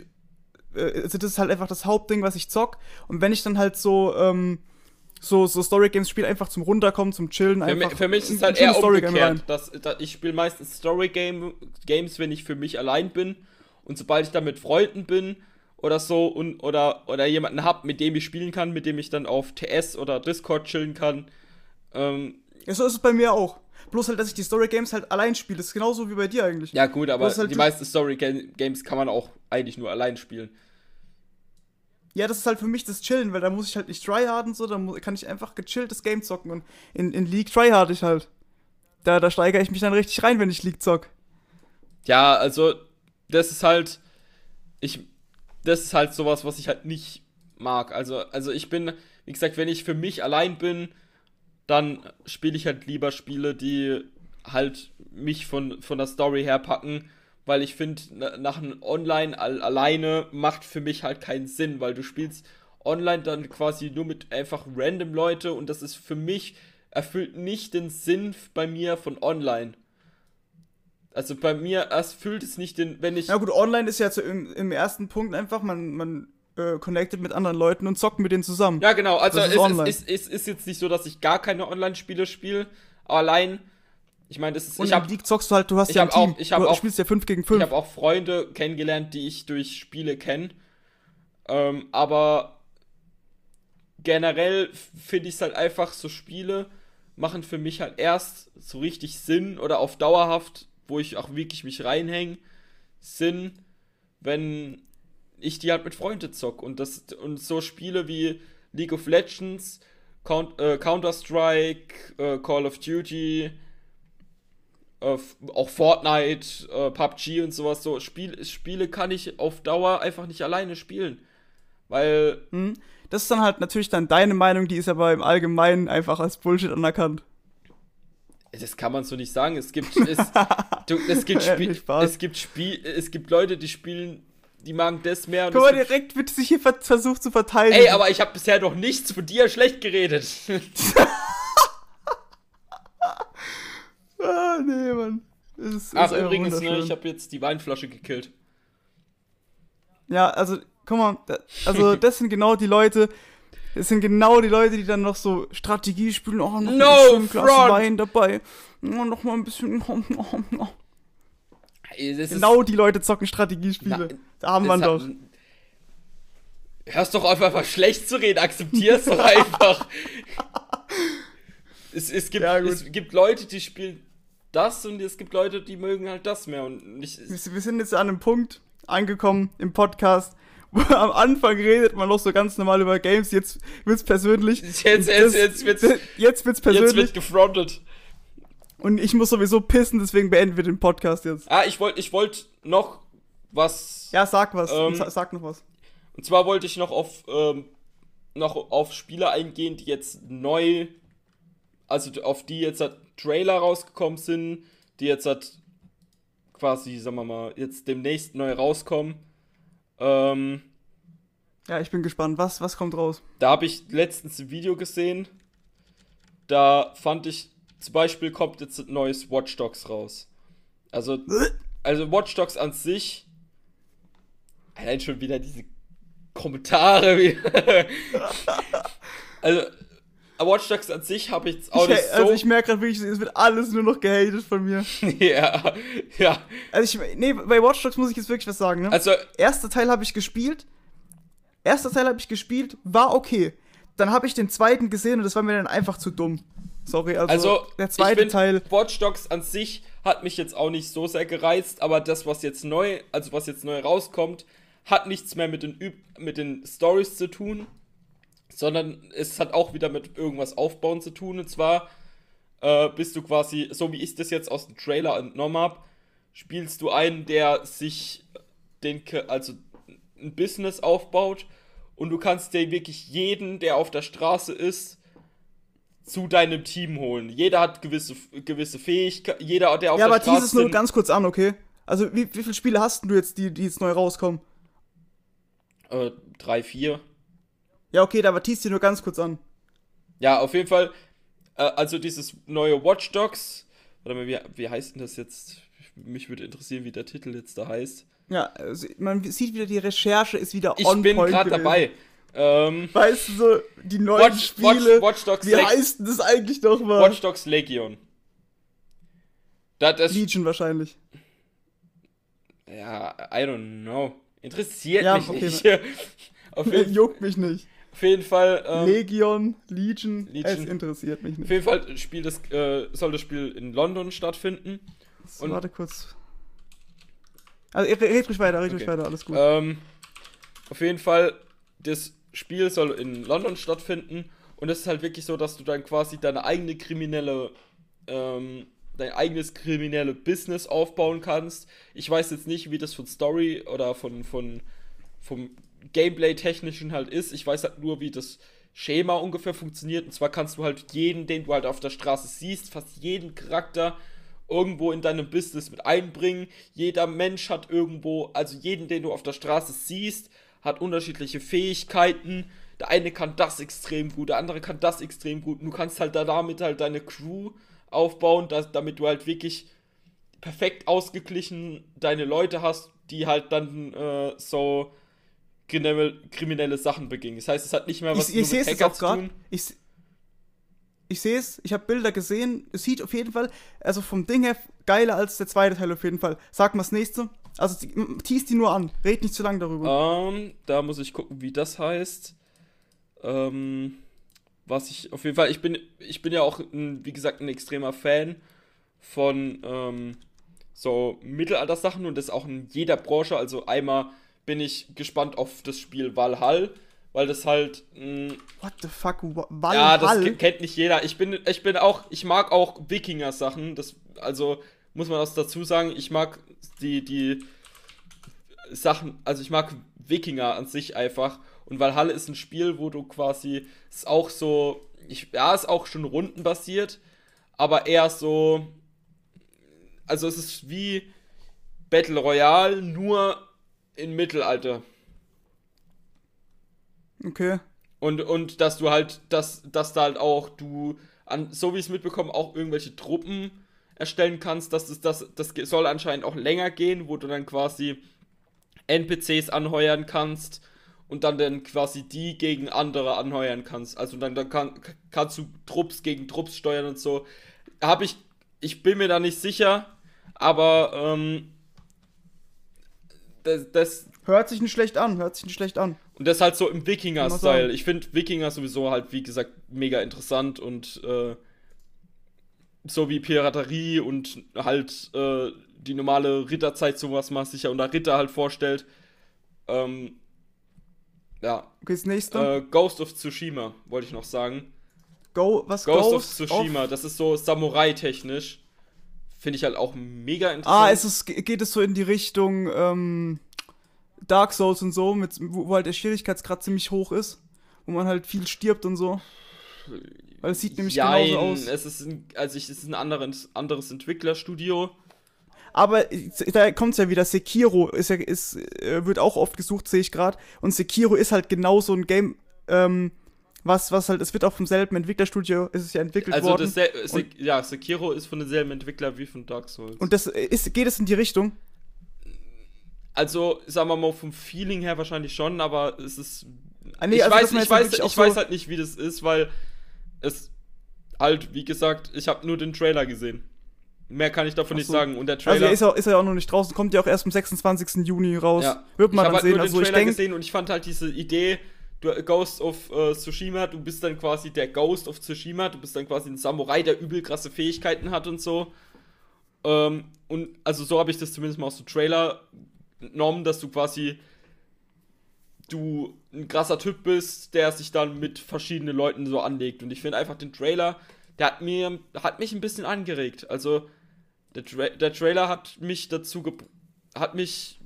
äh, also das ist halt einfach das Hauptding, was ich zock. Und wenn ich dann halt so, ähm, so, so Story Games spiele, einfach zum Runterkommen, zum Chillen. Einfach für, für mich ist es halt eher umgekehrt. Dass, dass ich spiele meistens Story Game, Games, wenn ich für mich allein bin. Und sobald ich dann mit Freunden bin, oder so und oder oder jemanden hab, mit dem ich spielen kann, mit dem ich dann auf TS oder Discord chillen kann. Ähm, ja, so ist es bei mir auch. Bloß halt, dass ich die Story Games halt allein spiele. Das ist genauso wie bei dir eigentlich. Ja, gut, aber halt die meisten Story Games kann man auch eigentlich nur allein spielen. Ja, das ist halt für mich das Chillen, weil da muss ich halt nicht tryharden, so, da kann ich einfach gechilltes Game zocken und in, in League tryhard ich halt. Da, da steigere ich mich dann richtig rein, wenn ich League zock. Ja, also, das ist halt. Ich, das ist halt sowas, was ich halt nicht mag. Also, also ich bin, wie gesagt, wenn ich für mich allein bin, dann spiele ich halt lieber Spiele, die halt mich von, von der Story her packen, weil ich finde, nach einem Online alleine macht für mich halt keinen Sinn, weil du spielst online dann quasi nur mit einfach random Leute und das ist für mich erfüllt nicht den Sinn bei mir von online. Also bei mir erst fühlt es nicht den, wenn ich. Ja gut, online ist ja zu, im, im, ersten Punkt einfach, man, man äh, connectet mit anderen Leuten und zockt mit denen zusammen. Ja, genau. Also es ist, ist, ist, ist, jetzt nicht so, dass ich gar keine Online-Spiele spiele. Allein, ich meine, das ist. Und ich hab, League zockst du halt, du hast ja ein Team. Auch, ich du auch, spielst ja 5 gegen 5. Ich habe auch Freunde kennengelernt, die ich durch Spiele kenne. Ähm, aber generell finde ich es halt einfach so Spiele machen für mich halt erst so richtig Sinn oder auf dauerhaft wo ich auch wirklich mich reinhänge, sind, wenn ich die halt mit Freunden zock. Und, das, und so Spiele wie League of Legends, äh, Counter-Strike, äh, Call of Duty, äh, auch Fortnite, äh, PUBG und sowas, so Spiel, Spiele kann ich auf Dauer einfach nicht alleine spielen. Weil. Hm. Das ist dann halt natürlich dann deine Meinung, die ist aber im Allgemeinen einfach als Bullshit anerkannt. Das kann man so nicht sagen. Es gibt, [laughs] es, du, es gibt, Spiel, es gibt Spiel, es gibt Leute, die spielen, die machen das mehr. Guck mal, direkt wird sich hier versucht zu verteidigen. Ey, aber ich habe bisher noch nichts von dir schlecht geredet. [laughs] ah, nee, Mann. Ist, Ach, ist übrigens, ne, ich habe jetzt die Weinflasche gekillt. Ja, also, guck mal, also [laughs] das sind genau die Leute, es sind genau die Leute, die dann noch so Strategie spielen. Oh, noch no ein Glas. Wein dabei. Oh, noch mal ein bisschen. Oh, oh, oh. genau die Leute zocken Strategiespiele. Na, da haben wir doch. Hörst doch auf, einfach schlecht zu reden. Akzeptier's doch [laughs] einfach. es, es, gibt, ja, es gibt Leute, die spielen das und es gibt Leute, die mögen halt das mehr. Und nicht, wir sind jetzt an einem Punkt angekommen im Podcast, [laughs] am Anfang redet man noch so ganz normal über Games, jetzt wird's persönlich. [laughs] Jetzt, jetzt, das, jetzt wird's, jetzt wird's persönlich. Jetzt wird gefrontet. Und ich muss sowieso pissen, deswegen beenden wir den Podcast jetzt. Ah, ich wollte ich wollt noch was. Ja, sag was. Ähm, sag noch was. Und zwar wollte ich noch auf, ähm, noch auf Spiele eingehen, die jetzt neu, also auf die jetzt halt Trailer rausgekommen sind, die jetzt halt quasi, sagen wir mal, jetzt demnächst neu rauskommen. Ähm, ja, ich bin gespannt. Was, was kommt raus? Da habe ich letztens ein Video gesehen. Da fand ich, zum Beispiel kommt jetzt ein neues Watch Dogs raus. Also, [laughs] also Watch Dogs an sich. Allein schon wieder diese Kommentare. [laughs] also, Watch Dogs an sich habe ich jetzt auch ich, nicht so. Also ich merke gerade wirklich, es wird alles nur noch gehatet von mir. [laughs] ja, ja. Also ich, nee, bei Watch Dogs muss ich jetzt wirklich was sagen, ne? Also. Erster Teil habe ich gespielt. Erster Teil habe ich gespielt, war okay. Dann habe ich den zweiten gesehen und das war mir dann einfach zu dumm. Sorry, also, also der zweite Teil. Watch Dogs an sich hat mich jetzt auch nicht so sehr gereizt, aber das, was jetzt neu, also was jetzt neu rauskommt, hat nichts mehr mit den, Üb mit den Stories zu tun, sondern es hat auch wieder mit irgendwas aufbauen zu tun. Und zwar äh, bist du quasi, so wie ich das jetzt aus dem Trailer entnommen habe, spielst du einen, der sich den, also ein Business aufbaut und du kannst dir wirklich jeden, der auf der Straße ist, zu deinem Team holen. Jeder hat gewisse, gewisse Fähigkeiten, jeder, der auf ja, der Straße ist. Ja, aber tease es nur ganz kurz an, okay? Also, wie, wie viele Spiele hast du jetzt, die, die jetzt neu rauskommen? Äh, drei, vier. Ja, okay, aber tease dir nur ganz kurz an. Ja, auf jeden Fall, äh, also dieses neue Watch Dogs, warte mal, wie, wie heißt denn das jetzt? Mich würde interessieren, wie der Titel jetzt da heißt. Ja, also man sieht wieder, die Recherche ist wieder ich on Ich bin gerade dabei. Ähm, weißt du, so, die neuen Watch, Spiele, Watch, Watch wie heißt denn das eigentlich nochmal? Watch Dogs Legion. Da, das, Legion wahrscheinlich. Ja, I don't know. Interessiert ja, mich okay. nicht. [laughs] Auf jeden, [laughs] Juckt mich nicht. Auf jeden Fall. Ähm, Legion, Legion, Legion, es interessiert mich nicht. Auf jeden Fall Spiel das, äh, soll das Spiel in London stattfinden. So, Und, warte kurz. Also red ruhig weiter, red okay. ruhig weiter, alles gut. Ähm, auf jeden Fall, das Spiel soll in London stattfinden. Und es ist halt wirklich so, dass du dann quasi deine eigene kriminelle ähm, dein eigenes kriminelle Business aufbauen kannst. Ich weiß jetzt nicht, wie das von Story oder von, von vom Gameplay-Technischen halt ist. Ich weiß halt nur, wie das Schema ungefähr funktioniert. Und zwar kannst du halt jeden, den du halt auf der Straße siehst, fast jeden Charakter irgendwo in deinem Business mit einbringen. Jeder Mensch hat irgendwo, also jeden, den du auf der Straße siehst, hat unterschiedliche Fähigkeiten. Der eine kann das extrem gut, der andere kann das extrem gut. Und du kannst halt da damit halt deine Crew aufbauen, dass, damit du halt wirklich perfekt ausgeglichen deine Leute hast, die halt dann äh, so kriminelle, Sachen begingen. Das heißt, es hat nicht mehr was ich, ich mit Hacker zu tun. Ich, ich sehe es, ich habe Bilder gesehen. Es sieht auf jeden Fall, also vom Ding her, geiler als der zweite Teil auf jeden Fall. Sag mal das nächste. Also tease die nur an. Red nicht zu lange darüber. Um, ähm, da muss ich gucken, wie das heißt. Ähm, was ich auf jeden Fall, ich bin, ich bin ja auch, ein, wie gesagt, ein extremer Fan von ähm, so Mittelalter-Sachen und das auch in jeder Branche. Also einmal bin ich gespannt auf das Spiel Valhall, weil das halt. Mh, What the fuck? Valhall? Ja, das kennt nicht jeder. Ich bin, ich bin auch, ich mag auch Wikinger-Sachen. Das, also muss man das dazu sagen, ich mag die, die Sachen, also ich mag Wikinger an sich einfach. Und Valhalla ist ein Spiel, wo du quasi, ist auch so, ich, ja, ist auch schon rundenbasiert, aber eher so, also es ist wie Battle Royale, nur in Mittelalter. Okay. Und, und dass du halt, dass, dass da halt auch du, an, so wie ich es mitbekomme, auch irgendwelche Truppen erstellen kannst, dass das, das, das soll anscheinend auch länger gehen, wo du dann quasi NPCs anheuern kannst und dann dann quasi die gegen andere anheuern kannst. Also dann, dann kann, kannst du Trupps gegen Trupps steuern und so. Habe ich, ich bin mir da nicht sicher, aber ähm, das, das hört sich nicht schlecht an, hört sich nicht schlecht an. Und das halt so im Wikinger-Style. Ich finde Wikinger sowieso halt, wie gesagt, mega interessant und äh, so wie Piraterie und halt äh, die normale Ritterzeit sowas man sich ja unter Ritter halt vorstellt. Ähm, ja. Okay, das nächste. Äh, Ghost of Tsushima, wollte ich noch sagen. Go, was Ghost, Ghost of Tsushima, of das ist so Samurai-technisch. Finde ich halt auch mega interessant. Ah, ist es, geht es so in die Richtung ähm, Dark Souls und so, mit, wo, wo halt der Schwierigkeitsgrad ziemlich hoch ist, wo man halt viel stirbt und so. Weil es sieht nämlich Jein, genauso aus. Es ist ein, also es ist ein anderes, anderes Entwicklerstudio. Aber da kommt es ja wieder, Sekiro ist ja, ist, äh, wird auch oft gesucht, sehe ich gerade. Und Sekiro ist halt genau so ein Game, ähm, was, was halt, es wird auch vom selben Entwicklerstudio, ist es ja entwickelt also worden. Also, ja, Sekiro ist von demselben Entwickler wie von Dark Souls. Und das ist, geht es in die Richtung? Also, sagen wir mal, vom Feeling her wahrscheinlich schon, aber es ist. Ah, nee, ich also, weiß, ich, weiß, ich so weiß halt nicht, wie das ist, weil es halt, wie gesagt, ich habe nur den Trailer gesehen. Mehr kann ich davon so. nicht sagen. Und der also, Trailer. Also ist ja auch noch nicht draußen, kommt ja auch erst am 26. Juni raus. Ja. Wird man ich dann halt sehen. Nur also den Trailer ich gesehen und ich fand halt diese Idee, du Ghost of uh, Tsushima, du bist dann quasi der Ghost of Tsushima, du bist dann quasi ein Samurai, der übel krasse Fähigkeiten hat und so. Ähm, und also so habe ich das zumindest mal aus dem Trailer genommen, dass du quasi du ein krasser Typ bist, der sich dann mit verschiedenen Leuten so anlegt. Und ich finde einfach den Trailer, der hat mir, hat mich ein bisschen angeregt. Also der, Tra der Trailer hat mich dazu hat mich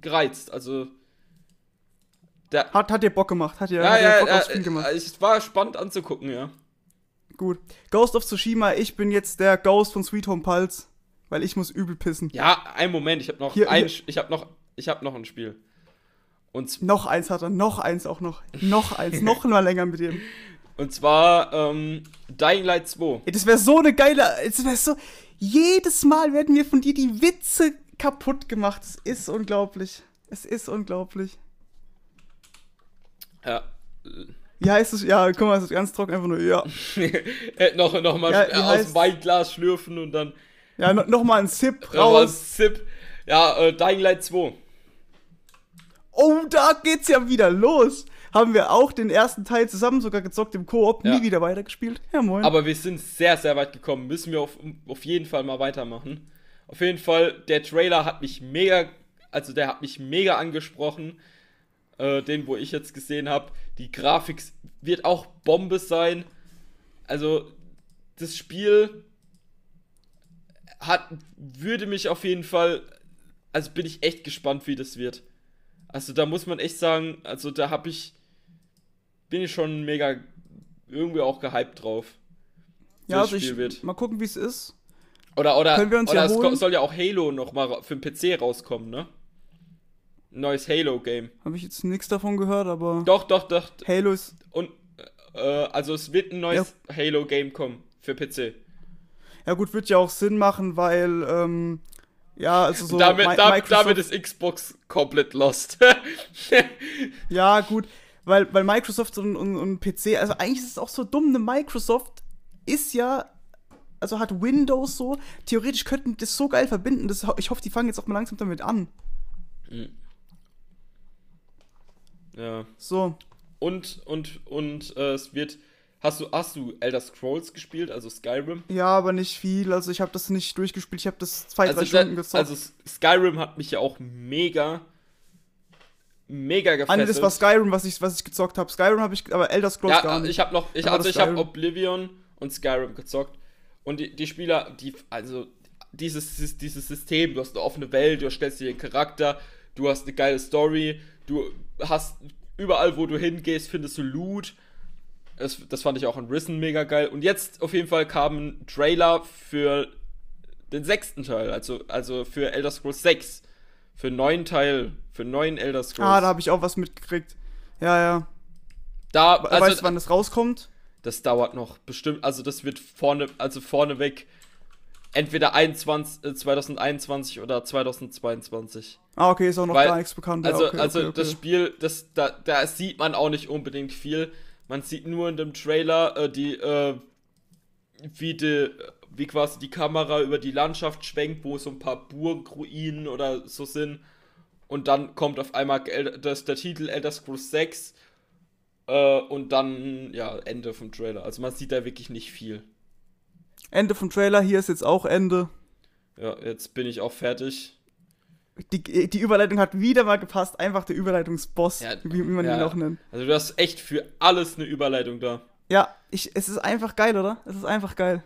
gereizt. Also der hat, hat dir Bock gemacht, hat dir, ja, hat ja, Bock aufs Spiel gemacht. Es war spannend anzugucken, ja. Gut. Ghost of Tsushima, ich bin jetzt der Ghost von Sweet Home Pulse, weil ich muss übel pissen. Ja, ein Moment, ich habe noch hier, ein, hier. ich habe noch, ich habe noch ein Spiel. Und noch eins hat er, noch eins auch noch, noch eins, [laughs] noch mal länger mit ihm. Und zwar ähm, Dying Light 2. Ey, das wäre so eine geile, das wäre so, jedes Mal werden mir von dir die Witze kaputt gemacht. Es ist unglaublich. Es ist unglaublich. Ja. Wie heißt es? Ja, guck mal, es ist ganz trocken, einfach nur, ja. [laughs] noch, noch mal ja, aus dem Weinglas schlürfen und dann. Ja, no, noch mal ein Sip raus. Ein Sip. Ja, äh, Dying Light 2. Oh, da geht's ja wieder los. Haben wir auch den ersten Teil zusammen sogar gezockt im Koop, ja. nie wieder weitergespielt. Ja, moin. Aber wir sind sehr, sehr weit gekommen. Müssen wir auf, auf jeden Fall mal weitermachen. Auf jeden Fall, der Trailer hat mich mega, also der hat mich mega angesprochen. Äh, den, wo ich jetzt gesehen habe. Die Grafik wird auch Bombe sein. Also, das Spiel hat, würde mich auf jeden Fall, also bin ich echt gespannt, wie das wird. Also da muss man echt sagen, also da habe ich, bin ich schon mega irgendwie auch gehypt drauf. Ja, also ich, wird. mal gucken, wie es ist. Oder, oder, Können wir uns oder ja es soll ja auch Halo noch mal für den PC rauskommen, ne? Neues Halo-Game. Habe ich jetzt nichts davon gehört, aber. Doch, doch, doch. Halo ist. Und, äh, also es wird ein neues ja. Halo-Game kommen für PC. Ja, gut, wird ja auch Sinn machen, weil, ähm, ja, also so. Damit, da, damit ist Xbox komplett lost. [laughs] ja, gut, weil, weil Microsoft und, und, und PC, also eigentlich ist es auch so dumm, eine Microsoft ist ja, also hat Windows so, theoretisch könnten das so geil verbinden, das, ich hoffe, die fangen jetzt auch mal langsam damit an. Mhm. Ja. So. Und, und, und äh, es wird Hast du, hast du Elder Scrolls gespielt, also Skyrim? Ja, aber nicht viel. Also ich habe das nicht durchgespielt. Ich habe das zwei, also drei Stunden gezockt. Also Skyrim hat mich ja auch mega, mega gefesselt. Ah, das war Skyrim, was ich, was ich gezockt habe. Skyrim habe ich, aber Elder Scrolls ja, gar nicht. ich habe noch, ich, also ich habe Oblivion und Skyrim gezockt. Und die, die Spieler, die, also dieses, dieses System, du hast eine offene Welt, du stellst dir einen Charakter, du hast eine geile Story, du hast überall, wo du hingehst, findest du Loot das, das fand ich auch in Risen mega geil. Und jetzt auf jeden Fall kam ein Trailer für den sechsten Teil, also, also für Elder Scrolls 6. Für einen neuen Teil, für einen neuen Elder Scrolls. Ah, da habe ich auch was mitgekriegt. Ja, ja. Da, also, weißt du, wann das rauskommt? Das dauert noch bestimmt, also das wird vorne, also vorneweg entweder 21, 2021 äh, oder 2022. Ah, okay, ist auch noch Weil, gar nichts bekannt. Also, okay, also okay, okay. das Spiel, das, da, da sieht man auch nicht unbedingt viel. Man sieht nur in dem Trailer äh, die, äh, wie, die, wie quasi die Kamera über die Landschaft schwenkt, wo so ein paar Burgruinen oder so sind. Und dann kommt auf einmal das, der Titel Elder Scrolls 6 äh, und dann, ja, Ende vom Trailer. Also man sieht da wirklich nicht viel. Ende vom Trailer, hier ist jetzt auch Ende. Ja, jetzt bin ich auch fertig die, die Überleitung hat wieder mal gepasst. Einfach der Überleitungsboss, ja, wie, wie, man ja. ihn auch nennt. Also du hast echt für alles eine Überleitung da. Ja, ich, es ist einfach geil, oder? Es ist einfach geil.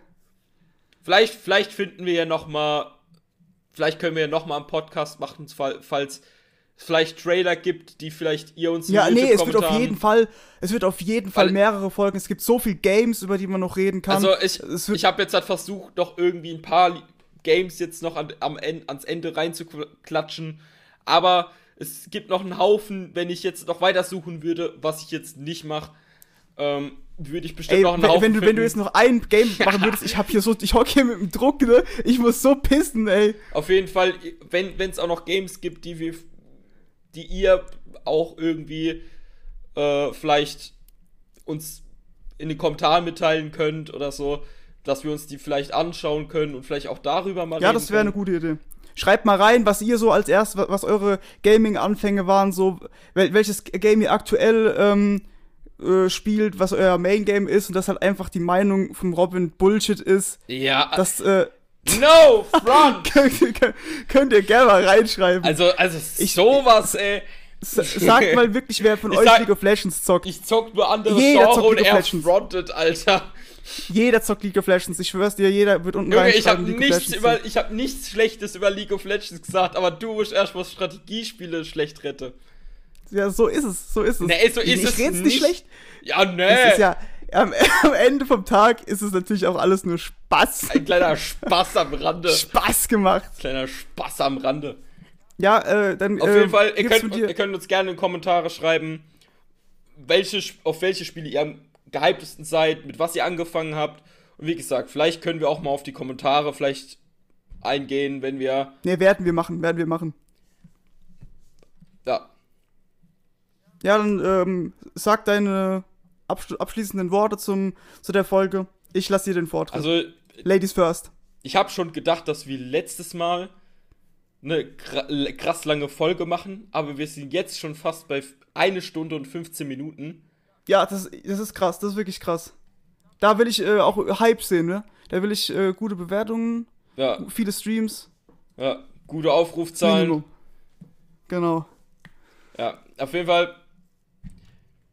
Vielleicht, vielleicht finden wir ja noch mal, vielleicht können wir ja noch mal einen Podcast machen, falls vielleicht Trailer gibt, die vielleicht ihr uns Ja, nee, es wird auf jeden Fall, es wird auf jeden Fall Weil, mehrere Folgen. Es gibt so viele Games, über die man noch reden kann. Also ich, ich habe jetzt halt versucht, noch irgendwie ein paar Games jetzt noch an, am Ende, ans Ende reinzuklatschen. Aber es gibt noch einen Haufen, wenn ich jetzt noch weiter suchen würde, was ich jetzt nicht mache, ähm, würde ich bestimmt Ey, noch einen wenn, Haufen. Wenn du, wenn du jetzt noch ein Game [laughs] machen würdest, ich hab hier so, ich hocke hier mit dem Druck, ne? Ich muss so pissen, ey. Auf jeden Fall, wenn es auch noch Games gibt, die wir, die ihr auch irgendwie äh, vielleicht uns in den Kommentaren mitteilen könnt oder so, dass wir uns die vielleicht anschauen können und vielleicht auch darüber mal ja, das wäre eine gute Idee. Schreibt mal rein, was ihr so als erstes, was eure Gaming-Anfänge waren, so welches Game ihr aktuell ähm, äh, spielt, was euer Main-Game ist und dass halt einfach die Meinung vom Robin Bullshit ist. Ja. Dass, äh, No front! [laughs] könnt, könnt, ihr gerne mal reinschreiben. Also, also sowas, ey. Sagt mal wirklich, wer von Ich euch sag- League of Legends zockt. Ich zock nur andere Jeder Genre und League of er Legends. frontet, Alter. Jeder zockt League of Legends. Ich schwör's dir, jeder wird unten Junge, ich habe nichts über, ich habe nichts Schlechtes über League of Legends gesagt, aber du musst erst mal Strategiespiele schlecht rette. Ja, so ist es, so ist es. Nee, so ist ich es red's nicht nicht. schlecht. Ja, nee. Es ist ja, am, [laughs] am Ende vom Tag ist es natürlich auch alles nur Spaß. Ein kleiner Spaß am Rande. Spaß gemacht. Kleiner Spaß am Rande. Ja, äh, dann. Auf äh, jeden Fall, ihr könnt, ihr könnt uns gerne in Kommentare schreiben, welche, auf welche Spiele ihr am gehyptesten seid, mit was ihr angefangen habt. Und wie gesagt, vielleicht können wir auch mal auf die Kommentare vielleicht eingehen, wenn wir. Nee, werden wir machen, werden wir machen. Ja. Ja, dann ähm, sag deine abschl abschließenden Worte zum, zu der Folge. Ich lasse dir den Vortritt. Also, Ladies first. ich habe schon gedacht, dass wir letztes Mal eine kra- krass lange Folge machen, aber wir sind jetzt schon fast bei eine Stunde und 15 Minuten. Ja, das, das ist krass, das ist wirklich krass. Da will ich äh, auch Hype sehen, ne? Da will ich äh, gute Bewertungen, Ja, viele Streams. ja, gute Aufrufzahlen. Minimum. Genau. Ja, auf jeden Fall.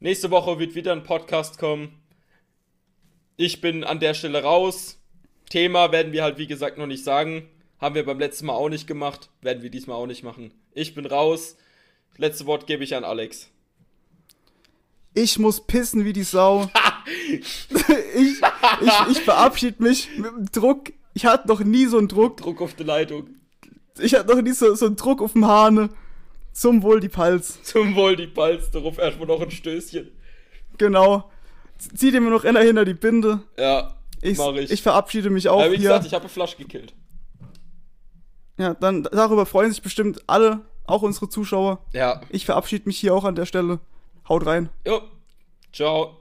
Nächste Woche wird wieder ein Podcast kommen. Ich bin an der Stelle raus. Thema werden wir halt, wie gesagt, noch nicht sagen. Haben wir beim letzten Mal auch nicht gemacht. Werden wir diesmal auch nicht machen. Ich bin raus. Letzte Wort gebe ich an Alex. Ich muss pissen wie die Sau. [laughs] ich, ich, ich verabschiede mich mit dem Druck. Ich hatte noch nie so einen Druck. Druck auf die Leitung. Ich hatte noch nie so, so einen Druck auf dem Hahne. Zum Wohl die Pals. Zum Wohl die Balz. Darauf erstmal noch ein Stößchen. Genau. Zieh dir mir noch einer hinter die Binde. Ja, Ich, mach ich. ich verabschiede mich auch ja, wie hier. gesagt, ich habe eine Flasche gekillt. Ja, dann darüber freuen sich bestimmt alle, auch unsere Zuschauer. Ja. Ich verabschiede mich hier auch an der Stelle. Haut rein. Jo. Ciao.